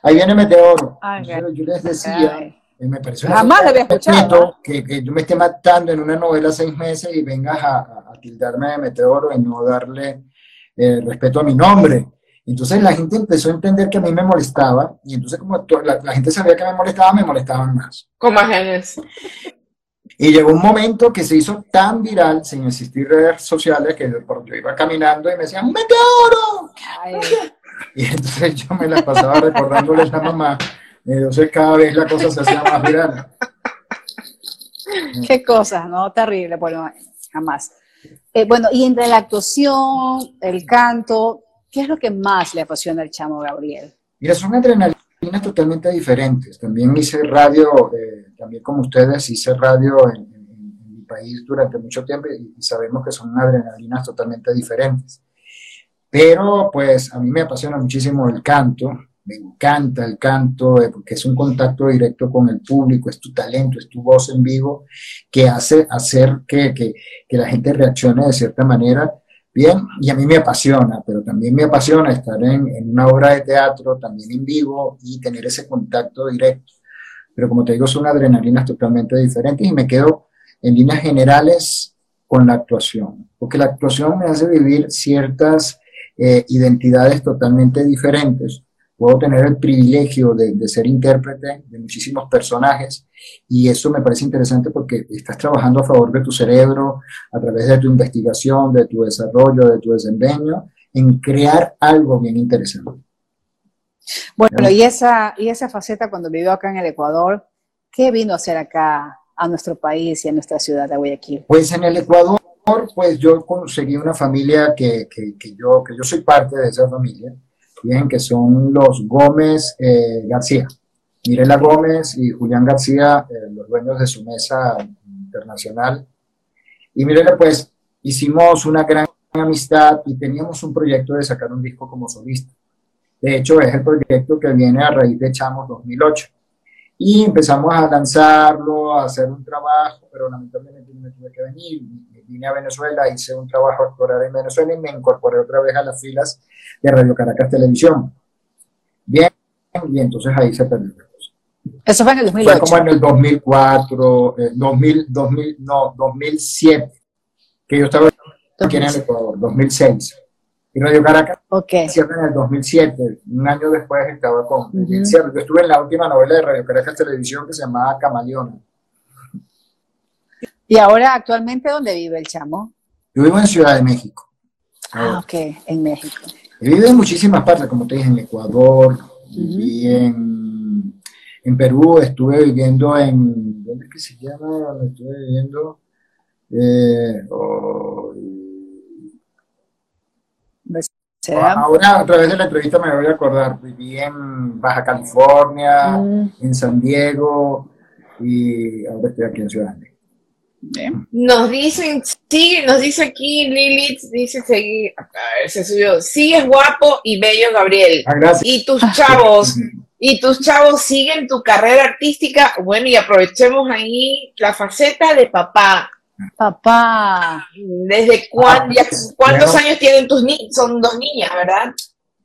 ahí viene Meteoro. yo les decía, me parece Jamás había escuchado. Que, que, yo me esté matando en una novela seis meses y vengas a, a tildarme de Meteoro y no darle eh, respeto a mi nombre. Entonces la gente empezó a entender que a mí me molestaba y entonces como la, la gente sabía que me molestaba, me molestaban más. Como genes. Y llegó un momento que se hizo tan viral, sin existir redes sociales, que yo iba caminando y me decían, ¡Meteoro! Y entonces yo me la pasaba recordándoles a la mamá. Entonces cada vez la cosa se hacía más viral. Qué cosa, ¿no? Terrible, bueno, jamás. Eh, bueno, y entre la actuación, el canto, ¿qué es lo que más le apasiona al chamo Gabriel? Mira, son adrenalinas totalmente diferentes. También hice radio, eh, también como ustedes, hice radio en, mi país durante mucho tiempo y, y sabemos que son adrenalinas totalmente diferentes. Pero pues a mí me apasiona muchísimo el canto, me encanta el canto, eh, porque es un contacto directo con el público, es tu talento, es tu voz en vivo, que hace hacer que, que, que la gente reaccione de cierta manera. Bien, y a mí me apasiona, pero también me apasiona estar en, en, una obra de teatro, también en vivo, y tener ese contacto directo. Pero como te digo, son adrenalinas totalmente diferentes y me quedo en líneas generales con la actuación, porque la actuación me hace vivir ciertas eh, identidades totalmente diferentes puedo tener el privilegio de, de, ser intérprete de muchísimos personajes y eso me parece interesante porque estás trabajando a favor de tu cerebro a través de tu investigación, de tu desarrollo, de tu desempeño, en crear algo bien interesante. Bueno, y esa, y esa faceta cuando vivió acá en el Ecuador, ¿qué vino a hacer acá a nuestro país y a nuestra ciudad de Guayaquil? Pues en el Ecuador, pues yo conseguí una familia que, que, que yo, que yo soy parte de esa familia bien, que son los Gómez eh, García. Mirela Gómez y Julián García, eh, los dueños de su mesa internacional. Y Mirela, pues, hicimos una gran amistad y teníamos un proyecto de sacar un disco como solista. De hecho, es el proyecto que viene a raíz de Chamos 2008. Y empezamos a lanzarlo, a hacer un trabajo, pero lamentablemente no me tuve que venir vine a Venezuela, hice un trabajo actoral en Venezuela y me incorporé otra vez a las filas de Radio Caracas Televisión. Bien, y entonces ahí se perdió la cosa. Eso fue en el 2008. Fue como en el 2004, eh, 2000, 2000, no, 2007, que yo estaba aquí en el Ecuador, 2006. Y Radio Caracas okay. cierra en el 2007, un año después estaba con uh -huh. Yo estuve en la última novela de Radio Caracas Televisión que se llamaba Camaleona. ¿Y ahora actualmente dónde vive el chamo? Yo vivo en Ciudad de México. Ah, ok, en México. He vivido en muchísimas partes, como te dije, en Ecuador, uh -huh. viví en, en, Perú, estuve viviendo en, ¿dónde es que se llama? ¿Dónde estuve viviendo? Eh, oh, ahora a través de la entrevista me voy a acordar, viví en Baja California, uh en San Diego y ahora estoy aquí en Ciudad de México. Bien. Nos dicen, sí, nos dice aquí Lilith, dice seguir, a ver, se subió, sí es guapo y bello Gabriel. Ah, y tus chavos, y tus chavos siguen tu carrera artística. Bueno, y aprovechemos ahí la faceta de papá. Papá. ¿Desde cuándo, ah, cuántos bueno, años tienen tus niños? Son dos niñas, ¿verdad?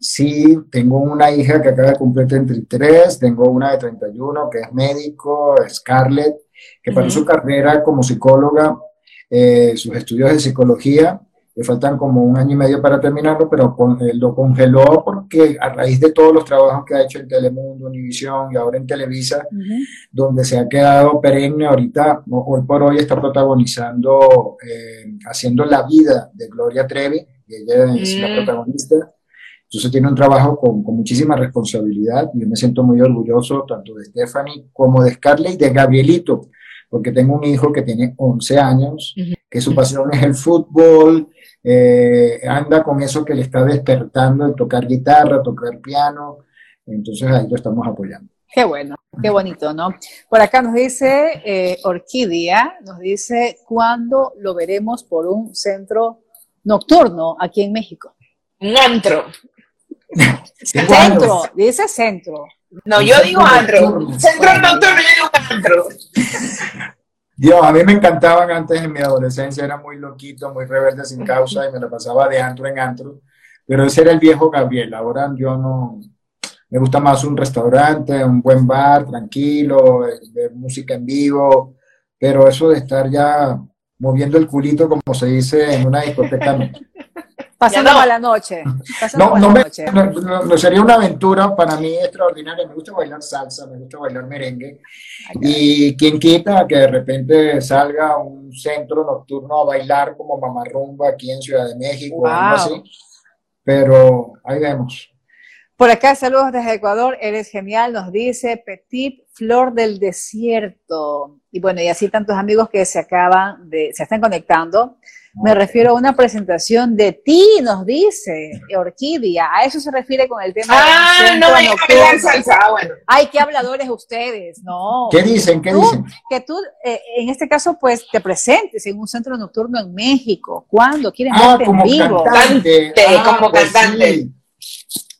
Sí, tengo una hija que acaba de cumplir 33, tengo una de 31 que es médico, Scarlett, que para uh -huh. su carrera como psicóloga, eh, sus estudios de psicología, le faltan como un año y medio para terminarlo, pero con, eh, lo congeló porque a raíz de todos los trabajos que ha hecho en Telemundo, Univisión y ahora en Televisa, uh -huh. donde se ha quedado perenne, ahorita, hoy por hoy está protagonizando, eh, haciendo la vida de Gloria Trevi, y ella es uh -huh. la protagonista. Entonces tiene un trabajo con, con, muchísima responsabilidad y yo me siento muy orgulloso tanto de Stephanie como de Scarlett y de Gabrielito, porque tengo un hijo que tiene 11 años, uh -huh. que su pasión es el fútbol, eh, anda con eso que le está despertando de tocar guitarra, tocar piano, entonces ahí lo estamos apoyando. Qué bueno, qué bonito, ¿no? Por acá nos dice eh, Orquídea, nos dice, ¿cuándo lo veremos por un centro nocturno aquí en México? Un antro. centro, dice centro. No, yo digo antro. Centro nocturno, yo digo antro. Dios, a mí me encantaban antes en mi adolescencia, era muy loquito, muy rebelde sin causa y me lo pasaba de antro en antro, pero ese era el viejo Gabriel, ahora yo no, me gusta más un restaurante, un buen bar, tranquilo, eh, ver música en vivo, pero eso de estar ya moviendo el culito, como se dice en una discoteca. Pasando no. la noche. No, no, me, no, sería una aventura para mí extraordinaria. Me gusta bailar salsa, me gusta bailar merengue. Y quien quita que de repente salga a un centro nocturno a bailar como mamarrumba aquí en Ciudad de México o algo así. Pero ahí vemos. Por acá, saludos desde Ecuador, eres genial, nos dice Petit Flor del Desierto. Y bueno, y así tantos amigos que se acaban de, se están conectando. Me refiero a una presentación de ti, nos dice Orquídea. A eso se refiere con el tema ah, no, hay salsa. Ah, bueno. Ay, qué habladores ustedes, no. ¿Qué dicen? ¿Qué dicen? Que tú, eh, en este caso, pues, te presentes en un centro nocturno en México. ¿Cuándo? ¿Quieren ah, verte en vivo? Cantante. Ah, como pues cantante. Sí.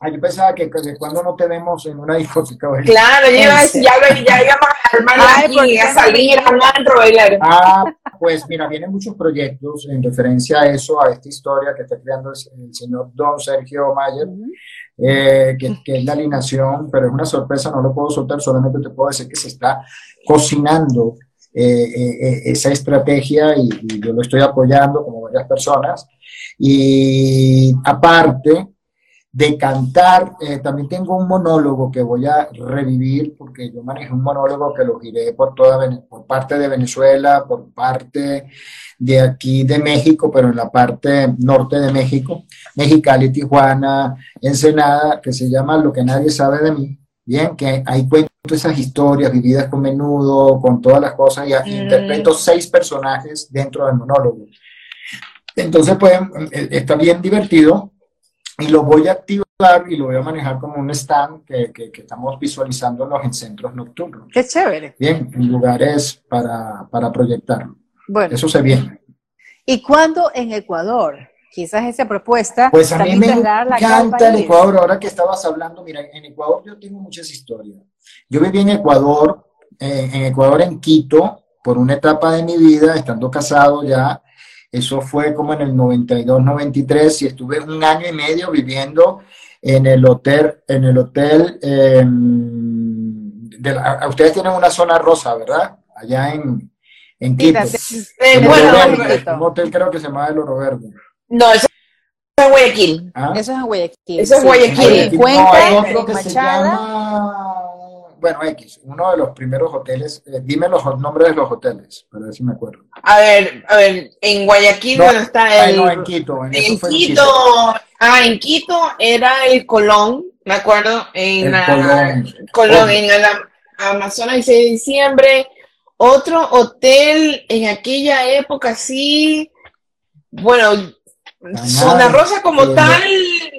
Ay, yo pensaba que, que cuando no te vemos en una discoteca. Claro, ya, ya, ya íbamos a armar aquí, a salir, a bailar. Ah, pues mira, vienen muchos proyectos en referencia a eso, a esta historia que está creando el, el señor Don Sergio Mayer, uh -huh. eh, que, que, es la alineación, pero es una sorpresa, no lo puedo soltar, solamente te puedo decir que se está cocinando eh, eh, esa estrategia y, y yo lo estoy apoyando como varias personas. Y aparte, de cantar. Eh, también tengo un monólogo que voy a revivir porque yo manejé un monólogo que lo giré por toda por parte de Venezuela, por parte de aquí de México, pero en la parte norte de México, Mexicali, Tijuana, Ensenada, que se llama Lo que nadie sabe de mí. Bien, que ahí cuento esas historias vividas con menudo, con todas las cosas, y mm. interpreto seis personajes dentro del monólogo. Entonces, pues, está bien divertido y lo voy a activar y lo voy a manejar como un stand que, que, que estamos visualizándolos en centros nocturnos. Qué chévere. Bien, en lugares para, para proyectarlo. Bueno. Eso se viene. ¿Y cuándo en Ecuador? Quizás esa propuesta. Pues a mí me encanta el Ecuador. Ahora que estabas hablando, mira, en Ecuador yo tengo muchas historias. Yo viví en Ecuador, eh, en Ecuador, en Quito, por una etapa de mi vida, estando casado ya, eso fue como en el 92, 93 y estuve un año y medio viviendo en el hotel, en el hotel, eh, de la, ustedes tienen una zona rosa, ¿verdad? Allá en, en Quito. Bueno, Verde, un hotel creo que se llama El Oro Verde. No, eso es en Guayaquil. ¿Ah? Eso es en Guayaquil. Eso es sí. Guayaquil. Cuenca, no, hay otro que Machada. se llama bueno, X, uno de los primeros hoteles, eh, dime los nombres de los hoteles, para ver si me acuerdo. A ver, a ver, en Guayaquil no, está el... Ay, no, en Quito. En, en Quito, Quito, ah, en Quito era el Colón, me acuerdo, en el la, Colón, Colón en la Amazonas 16 de diciembre. Otro hotel en aquella época, sí, bueno, Zona Rosa como tal.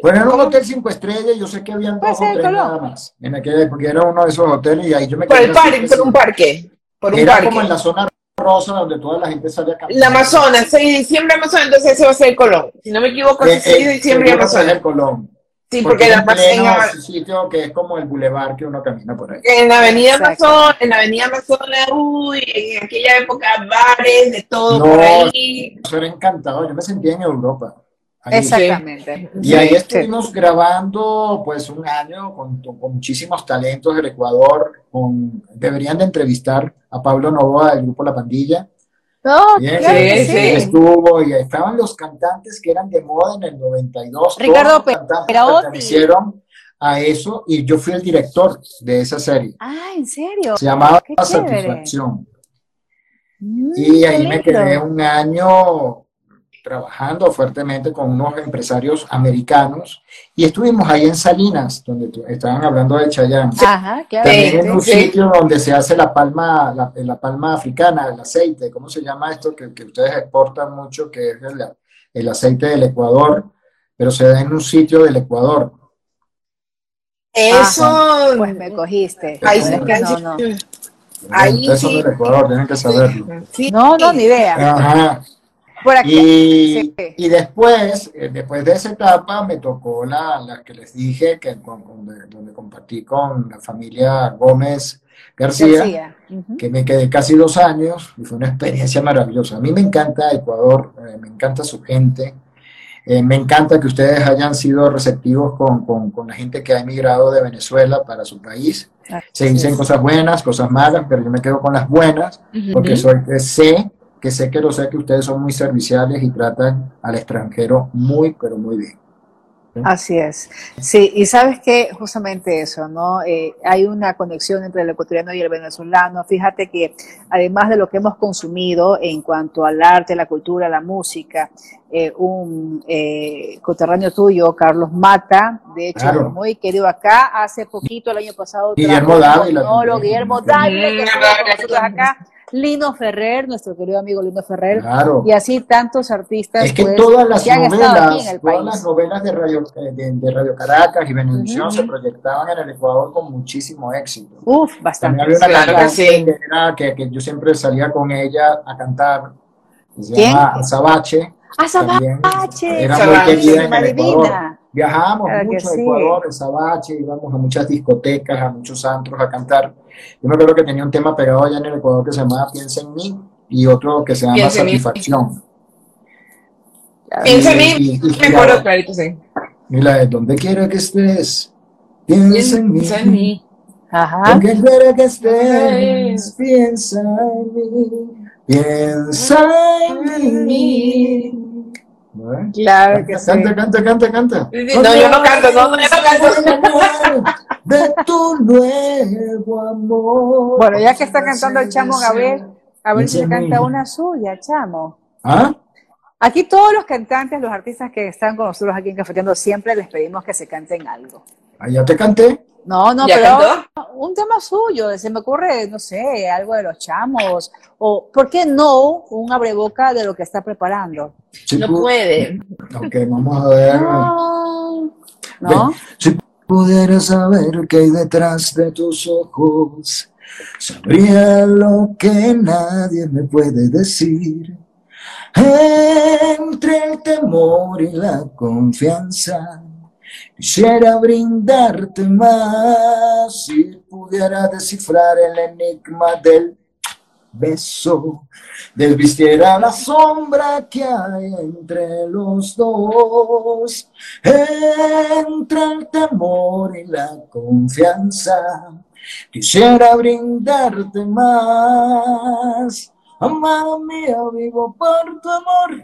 Bueno, era un hotel cinco estrellas, yo sé que habían dos o tres nada más. En aquella, porque era uno de esos hoteles y ahí yo me Por el parque, por un parque. Por un era parque. como en la zona rosa donde toda la gente salía a caminar. La Amazonas, 6 de diciembre Amazonas, entonces ese va a ser el Colón. Si no me equivoco, Eh, 6 de eh, diciembre es Amazonas. el Colón. Sí, Porque porque la Amazonas, ese sitio que es como el bulevar que uno camina por ahí. en la avenida Exacto. Amazonas, en la avenida Amazonas, uy, en aquella época bares, de todo No, por ahí. Eso era encantador, yo me sentía en Europa. Ahí. Exactamente. Y ahí estuvimos grabando pues un año con, con, muchísimos talentos del Ecuador. Con, deberían de entrevistar a Pablo Novoa del grupo La Pandilla. Bien, claro sí, sí. sí. Estuvo y estaban los cantantes que eran de moda en el 92. Ricardo Peraotti. pertenecieron a eso y yo fui el director de esa serie. Ah, ¿en serio? Se llamaba. Satisfacción. Mm, Y ahí me quedé un año trabajando fuertemente con unos empresarios americanos y estuvimos ahí en Salinas, donde estaban hablando de Chayán. Ajá, claro. También en un sitio donde se hace la palma, la, la, palma africana, el aceite, ¿cómo se llama esto que, que ustedes exportan mucho, que es el, el, aceite del Ecuador, pero se da en un sitio del Ecuador. Eso, pues me cogiste. Ahí se no, no. Ahí eso sí. del Ecuador, tienen que saberlo. No, no, ni idea. Ajá. Y, y, después, eh, después de esa etapa, me tocó la, la que les dije, que donde, donde, compartí con la familia Gómez García, que me quedé casi dos años y fue una experiencia maravillosa. A mí me encanta Ecuador, eh, me encanta su gente, eh, me encanta que ustedes hayan sido receptivos con, con, con, la gente que ha emigrado de Venezuela para su país. Se dicen cosas buenas, cosas malas, pero yo me quedo con las buenas, porque soy, sé que sé que lo sé que ustedes son muy serviciales y tratan al extranjero muy, pero muy bien. Así es. Sí, y sabes que justamente eso, ¿no? Eh, hay una conexión entre el ecuatoriano y el venezolano. Fíjate que además de lo que hemos consumido en cuanto al arte, la cultura, la música, eh, un eh, coterráneo tuyo, Carlos Mata, de hecho, muy querido acá, hace poquito, el año pasado, Guillermo Dávila. Guillermo Dávila, que estuvo con nosotros acá Lino Ferrer, nuestro querido amigo Lino Ferrer, y así tantos artistas. Es que pues, todas las novelas, todas las novelas de Radio, de, Radio Caracas y Benedicción se proyectaban en el Ecuador con muchísimo éxito. Uf, bastante. También había una claro que, que, yo siempre salía con ella a cantar, se llama Azabache. Azabache. Era muy querida en el Ecuador. Viajábamos mucho a Ecuador, en Sabache, íbamos a muchas discotecas, a muchos antros a cantar. Yo me acuerdo que tenía un tema pegado allá en el Ecuador que se llamaba Piensa en mí y otro que se llama Satisfacción. Piensa en mí, me acuerdo clarito, sí. Y la de donde quiera que estés, piensa en mí. Piensa en mí. Ajá. Donde quiera que estés, piensa en mí. Piensa en mí. Claro que sí. Canta, canta, canta, canta. No, yo no canto, no, yo no canto. De tu nuevo amor. Bueno, ya que está cantando el chamo Gabriel, a ver si le canta una suya, chamo. ¿Ah? Aquí todos los cantantes, los artistas que están con nosotros aquí en Cafeteando, siempre les pedimos que se canten algo. Ah, ya te canté. No, no, pero un tema suyo, se me ocurre, no sé, algo de los chamos, o ¿por qué no un abreboca de lo que está preparando? no puede. Ok, vamos a ver. No. Si pudiera saber qué hay detrás de tus ojos, sabría lo que nadie me puede decir. Entre el temor y la confianza Quisiera brindarte más si pudiera descifrar el enigma del beso, desvistiera la sombra que hay entre los dos, entre el temor y la confianza. Quisiera brindarte más, amada mía, vivo por tu amor.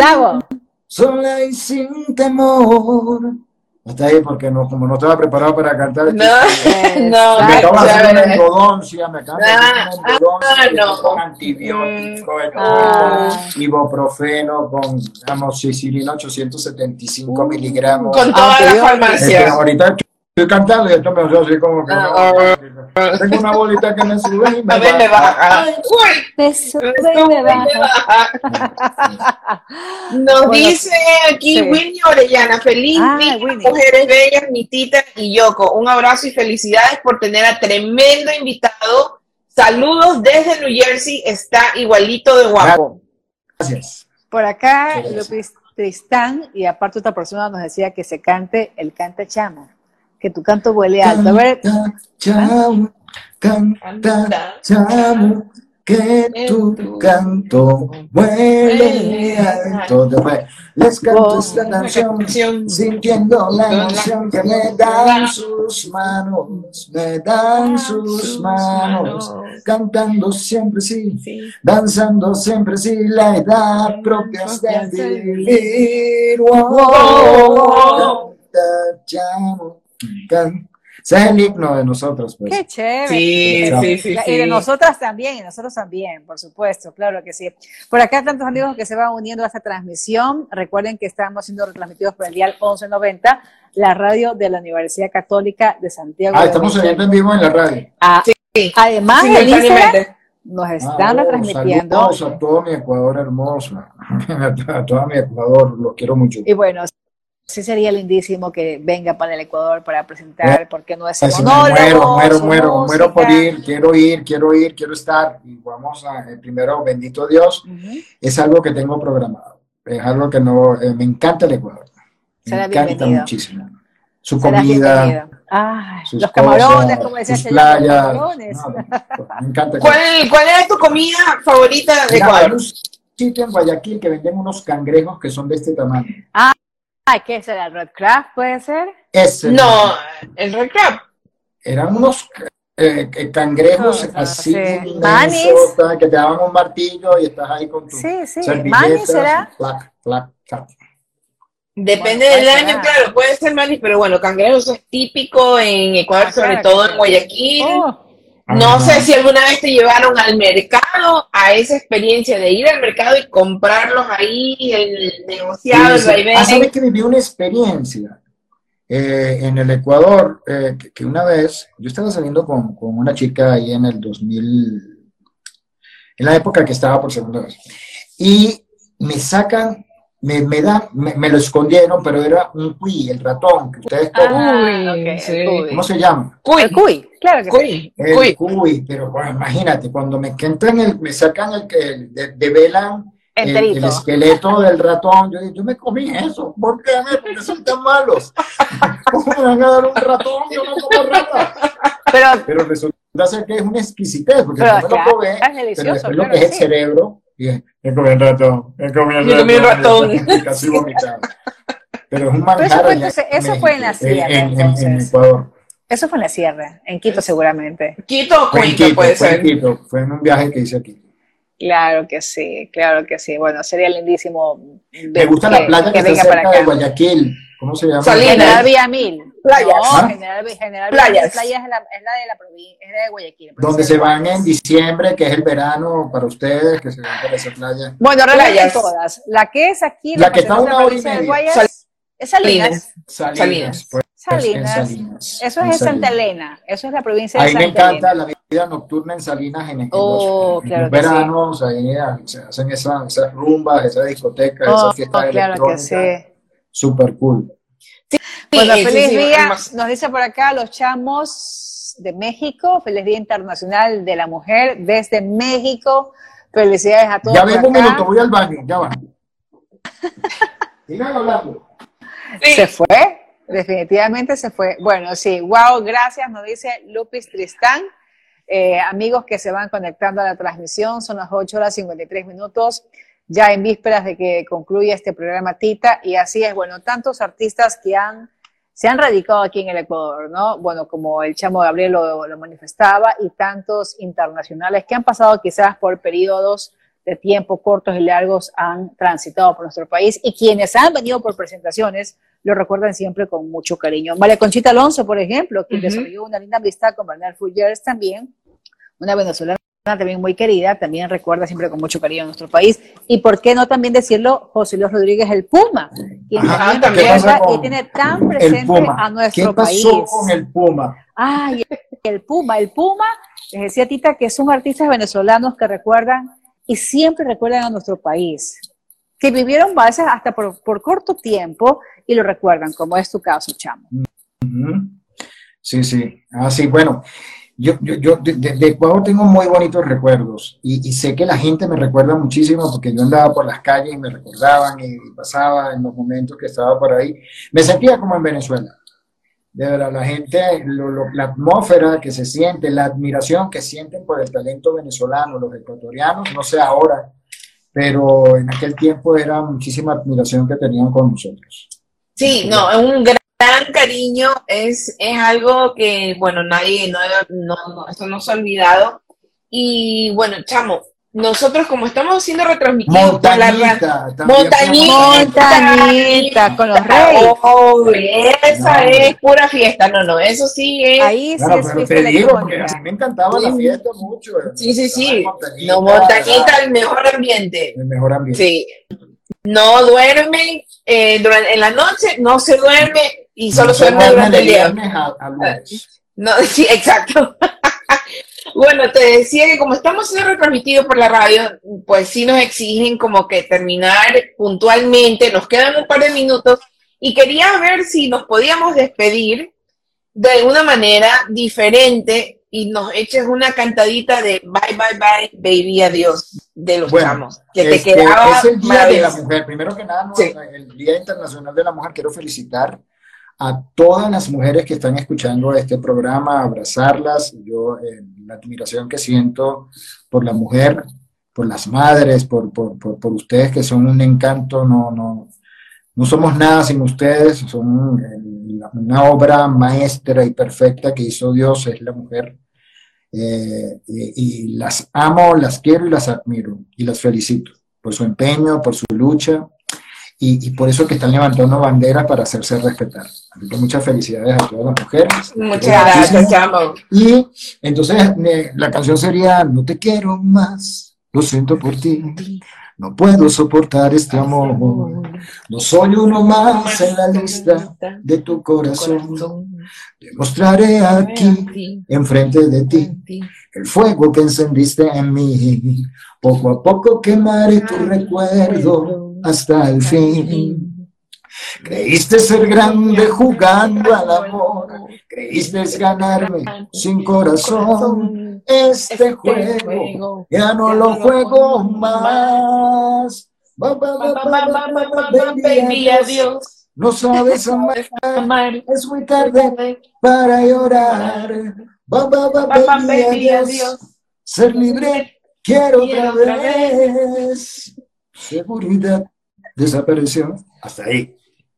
A sola y sin temor. Hasta ahí porque no, como no estaba preparado para cantar. No, no, me acabo de hacer una endodoncia, me acabo de hacer una ah, endodoncia no. con antibiótico, mm, ah. ibuprofeno, con amoxicilina 875 uh, miligramos. Con toda la farmacia. Este, ahorita estoy cantando y esto me hace así como que no, tengo una bolita que me sube y me, baja. me baja. Uy, me sube y me baja. Nos dice aquí sí. Winnie Orellana, feliz ah, día, mujeres bellas, mi tita y Yoko. Un abrazo y felicidades por tener a tremendo invitado. Saludos desde New Jersey, está igualito de guapo. Gracias. Por acá, López Tristán, y aparte otra persona nos decía que se cante el cante chamo que tu canto huele alto. A ver. Chamo, canta, chamo, que tu canto huele alto. Después les canto esta canción, sintiendo la emoción que me dan sus manos, me dan sus manos, cantando siempre sí, danzando siempre sí, la edad propia de vivir. Canta, chamo, Ese es el himno de nosotros, pues. Qué chévere. Sí, sí, sí, Y de sí. nosotras también, y nosotros también, por supuesto, claro que sí. Por acá tantos amigos que se van uniendo a esta transmisión. Recuerden que estamos siendo retransmitidos por el dial 1190, la radio de la Universidad Católica de Santiago. Ah, de estamos saliendo en vivo en la radio. Ah, Sí. Además, en Instagram Simultáneamente. nos Ah, están oh, retransmitiendo. Saludos a todo mi Ecuador hermoso. A todo mi Ecuador, lo quiero mucho. Y bueno, sí sería lindísimo que venga para el Ecuador para presentar, porque no es monólogo, muero, muero, muero, muero por ir, quiero ir, quiero ir, quiero estar. Y vamos a, eh, primero, bendito Dios, es algo que tengo programado. Es algo que no, eh, me encanta el Ecuador. Me Será encanta bienvenido. muchísimo. Su Serás comida. Ay, sus los camarones, cosas, como decía sus playas. camarones. No, me encanta. ¿Cuál, ¿Cuál es tu comida favorita de hay Ecuador? un sitio en Guayaquil que venden unos cangrejos que son de este tamaño. Ay, ¿qué será? ¿Red Craft puede ser? Ese No, el Red Crab. Eran unos eh, eh, cangrejos así sí. Manis. que te daban un martillo y estás ahí con tu Sí, sí. servilleta, ¿Mani será? Plac, plac, plac. Depende Bueno, del año, claro, puede ser manis, pero bueno, cangrejos es típico en Ecuador, Ah, sobre claro todo en. Guayaquil. Oh, No sé si alguna vez te llevaron al mercado, a esa experiencia de ir al mercado y comprarlos ahí, el negociado, el Sí, vaivén. Ah, ¿sabes que viví una experiencia eh, en el Ecuador? eh, que, que una vez, yo estaba saliendo con, con una chica ahí en el 2000, en la época que estaba por segunda vez, y me sacan, me, me dan, me, me lo escondieron, pero era un cuy, el ratón, que ustedes ah, Uy, ok, sí. ¿cómo se llama? Cuy, El cuy, claro que sí. cuy, El cuy. cuy, pero bueno, imagínate, cuando me entran el, me sacan el que de, develan el, el esqueleto del ratón, yo yo me comí eso, ¿por qué? ¿Por qué son tan malos? ¿Cómo me van a dar un ratón? Yo no como rata. Pero, Pero resulta ser que es una exquisitez, porque pero yo me lo probé, es pero después lo claro que es que el sí. cerebro, dije, me comí el ratón, me comí el Me comí el ratón, ratón. casi vomitado. Pero es un Pero eso manjar fue entonces- en eso fue en la sierra, en- en- en. Ecuador. Eso fue en la sierra, en Quito seguramente. Quito o en Cuenca Quito, puede fue en ser. Quito, fue en un viaje que hice aquí. Claro que sí, claro que sí. Bueno, sería lindísimo. Me gusta la playa que, venga está para cerca de acá. Guayaquil. ¿Cómo se llama? Salinas. General Villamil. Playas. No, ¿Ah? General, General Playas. Playas es la, es la de la provincia, es la de Guayaquil. Donde se van en diciembre, que es el verano para ustedes, que se van para esa playa. Bueno, Playas. todas. La que es aquí, La que está a una hora y media. Guayas, Sal- es Salinas. Salinas. Salinas. pues, Salinas. en Salinas. Eso en es en Santa. Elena. Eso es la provincia de Ahí me Santa encanta Elena. la vida nocturna en Salinas en, en Oh, en claro los que sí. veranos, ahí ah, se hacen esas, esas rumbas, esas discotecas, Oh, esas fiestas claro que electrónicas. sí. Super cool. Bueno, Sí, feliz sí, día. Nos dice por acá los chamos de México. Feliz Día Internacional de la Mujer desde México. Felicidades a todos. Ya vengo un minuto, voy al baño, ya va. Sigan hablando. Sí. Se fue, definitivamente se fue. Bueno, sí, wow, gracias, nos dice Lupis Tristán. Eh, amigos que se van conectando a la transmisión, son las 8 horas 53 minutos, ya en vísperas de que concluya este programa Tita, y así es, bueno, tantos artistas que han, se han radicado aquí en el Ecuador, ¿no? Bueno, como el Chamo Gabriel lo, lo manifestaba, y tantos internacionales que han pasado quizás por periodos de tiempo cortos y largos han transitado por nuestro país y quienes han venido por presentaciones lo recuerdan siempre con mucho cariño. María Conchita Alonso, por ejemplo, quien Ujú. desarrolló una linda amistad con Bernal Fullers también, una venezolana también muy querida, también recuerda siempre con mucho cariño a nuestro país. Y por qué no también decirlo, José Luis Rodríguez el Puma, quien Ajá, también ¿qué recuerda y tiene tan presente a ¿Qué nuestro pasó país. con el Puma? Ay, el Puma, el Puma, les decía Tita que son artistas venezolanos que recuerdan y siempre recuerdan a nuestro país, que vivieron a veces hasta por, por corto tiempo y lo recuerdan, como es tu caso, Chamo. Sí, sí. Ah, sí, bueno, yo, yo, yo de, de- Ecuador tengo muy bonitos recuerdos y, y sé que la gente me recuerda muchísimo porque yo andaba por las calles y me recordaban y, pasaba en los momentos que estaba por ahí. Me sentía como en Venezuela. De verdad, la gente, lo- lo- la atmósfera que se siente, la admiración que sienten por el talento venezolano, los ecuatorianos, no sé ahora, pero en aquel tiempo era muchísima admiración que tenían con nosotros. Sí, no, es un gran, gran cariño, es, es algo que, bueno, nadie, no, no, no, eso no se ha olvidado. Y bueno, chamo, nosotros como estamos siendo retransmitidos por la Montañita. también Montañita. Montañita, con los reyes. Oh, esa No, es pura fiesta. No, no, eso sí es. Ahí sí Claro, es pero fiesta te digo, a me encantaba la Sí. fiesta mucho. Sí, sí, sí. Montañita, No, montañita, el mejor ambiente. El mejor ambiente. Sí. No duerme eh, durante, en la noche, no se duerme y solo No duerme durante de el día. a, a. No, sí, exacto. bueno, te decía que como estamos siendo retransmitidos por la radio, pues sí nos exigen como que terminar puntualmente, nos quedan un par de minutos y quería ver si nos podíamos despedir de una manera diferente y nos eches una cantadita de bye, bye, bye, baby, adiós de los Bueno, chamos, que te Este, quedaba es el Día de la. Mujer. Primero que nada, no, Sí. el Día Internacional de la Mujer, quiero felicitar a todas las mujeres que están escuchando este programa, abrazarlas. Yo, eh, la admiración que siento por la mujer, por las madres, por, por, por, ustedes que son un encanto, no, no, no somos nada sin ustedes, son eh, una obra maestra y perfecta que hizo Dios, es la mujer. Eh, y las amo, las quiero y las admiro y las felicito por su empeño, por su lucha y, y por eso que están levantando banderas para hacerse respetar. Muchas felicidades a todas las mujeres. Muchas gracias, chamo. Y entonces me- la canción sería No te quiero más, lo siento por ti, no puedo soportar este amor, no soy uno más en la lista de tu corazón, demostraré aquí, enfrente de ti, el fuego que encendiste en mí, poco a poco quemaré tu recuerdo hasta el fin. Creíste ser grande jugando al amor, creíste ganarme sin corazón. Este juego ya no lo juego más. Baby, adiós. No sabes amar, es muy tarde para llorar. Ba, ba, ba, baby, adiós. Ser libre, quiero otra vez. Seguridad desapareció. Hasta ahí.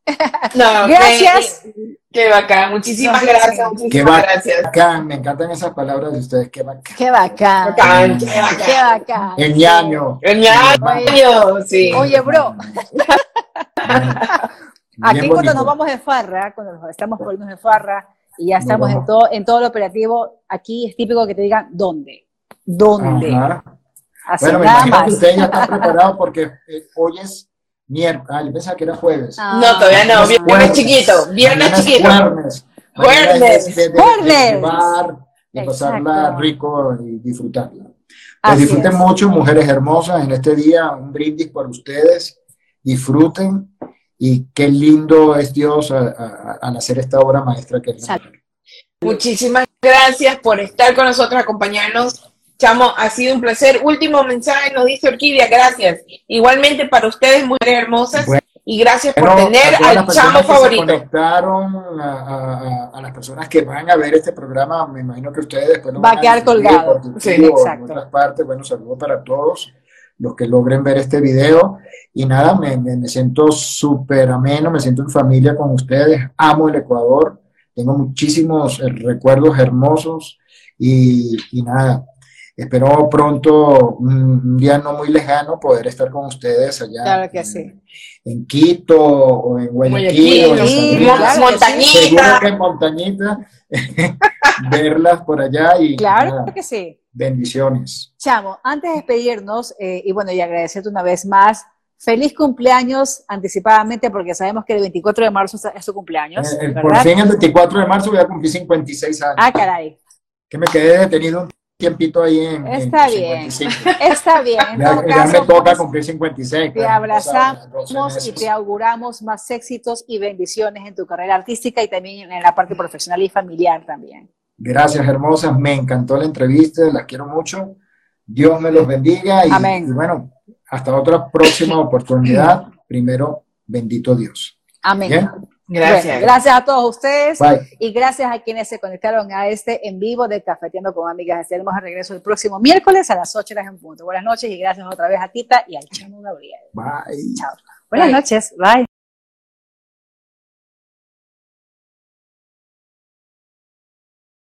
No, Gracias. Qué, qué bacán. Muchísimas gracias. Muchísimas Qué bacán. gracias. Bacán, me encantan esas palabras de ustedes. Qué bacán. Qué bacán. Bacán, qué bacán. Qué bacán. El ñaño. El ñaño, sí. Oye, bro, aquí cuando nos vamos de farra, cuando nos estamos poniendo de farra y ya estamos en todo, en todo el operativo, aquí es típico que te digan dónde. ¿Dónde? Ajá. Así Bueno, me imagino que más. ustedes ya están preparados porque eh, hoy es miércoles. Ah, yo pensaba que era jueves. Ah, No, todavía no. Viernes Jueves. chiquito. Viernes chiquito. Jueves. Mañana es Jueves. de- de- de- de Jueves. llevar, de pasarla rico y disfrutarla. Pues disfruten es. mucho, mujeres hermosas, en este día, un brindis por ustedes. Disfruten y qué lindo es Dios a- a- al hacer esta obra maestra que es. Muchísimas gracias por estar con nosotros, acompañarnos. Chamo, ha sido un placer. Último mensaje nos dice Orquídea, gracias. Igualmente para ustedes, mujeres hermosas, Bueno. y gracias por tener a al chamo que se favorito. conectaron, a, a- a- a las personas que van a ver este programa, me imagino que ustedes después lo Va a van quedar difundir colgado. Sí, exacto. en otras partes. Bueno, saludos para todos los que logren ver este video. Y nada, me, me- siento súper ameno, me siento en familia con ustedes, amo el Ecuador, tengo muchísimos eh, recuerdos hermosos y, y nada. Espero pronto, un, día no muy lejano, poder estar con ustedes allá Claro que en- sí. en Quito o en Guayaquil, Guayaquil, o en sí, claro. Montañita. Seguro que en Montañita, verlas por allá y Claro nada, que sí. bendiciones. Chamo, antes de despedirnos, eh, y bueno, y agradecerte una vez más, feliz cumpleaños anticipadamente, porque sabemos que el 24 de marzo es tu cumpleaños, Eh, eh, por fin el 24 de marzo voy a cumplir 56 años, Ah, caray. que me quedé detenido tiempito ahí en, en Está bien. 55. Está bien. En Ya, ya caso, me toca pues, cumplir 56. te abrazamos o sea, 12 y te auguramos más éxitos y bendiciones en tu carrera artística y también en la parte profesional y familiar también. Gracias, hermosas. Me encantó la entrevista, las quiero mucho. Dios me los bendiga y, Amén. y bueno, hasta otra próxima oportunidad. Primero, bendito Dios. Amén. Bien, Gracias. Bueno, gracias a todos ustedes bye. y gracias a quienes se conectaron a este en vivo de Cafeteando con Amigas. Estaremos de regreso el próximo miércoles a las 8 horas en punto. Buenas noches y gracias otra vez a Tita y al Chamo Gabriel. Bye. Chao. Buenas Bye. noches. Bye.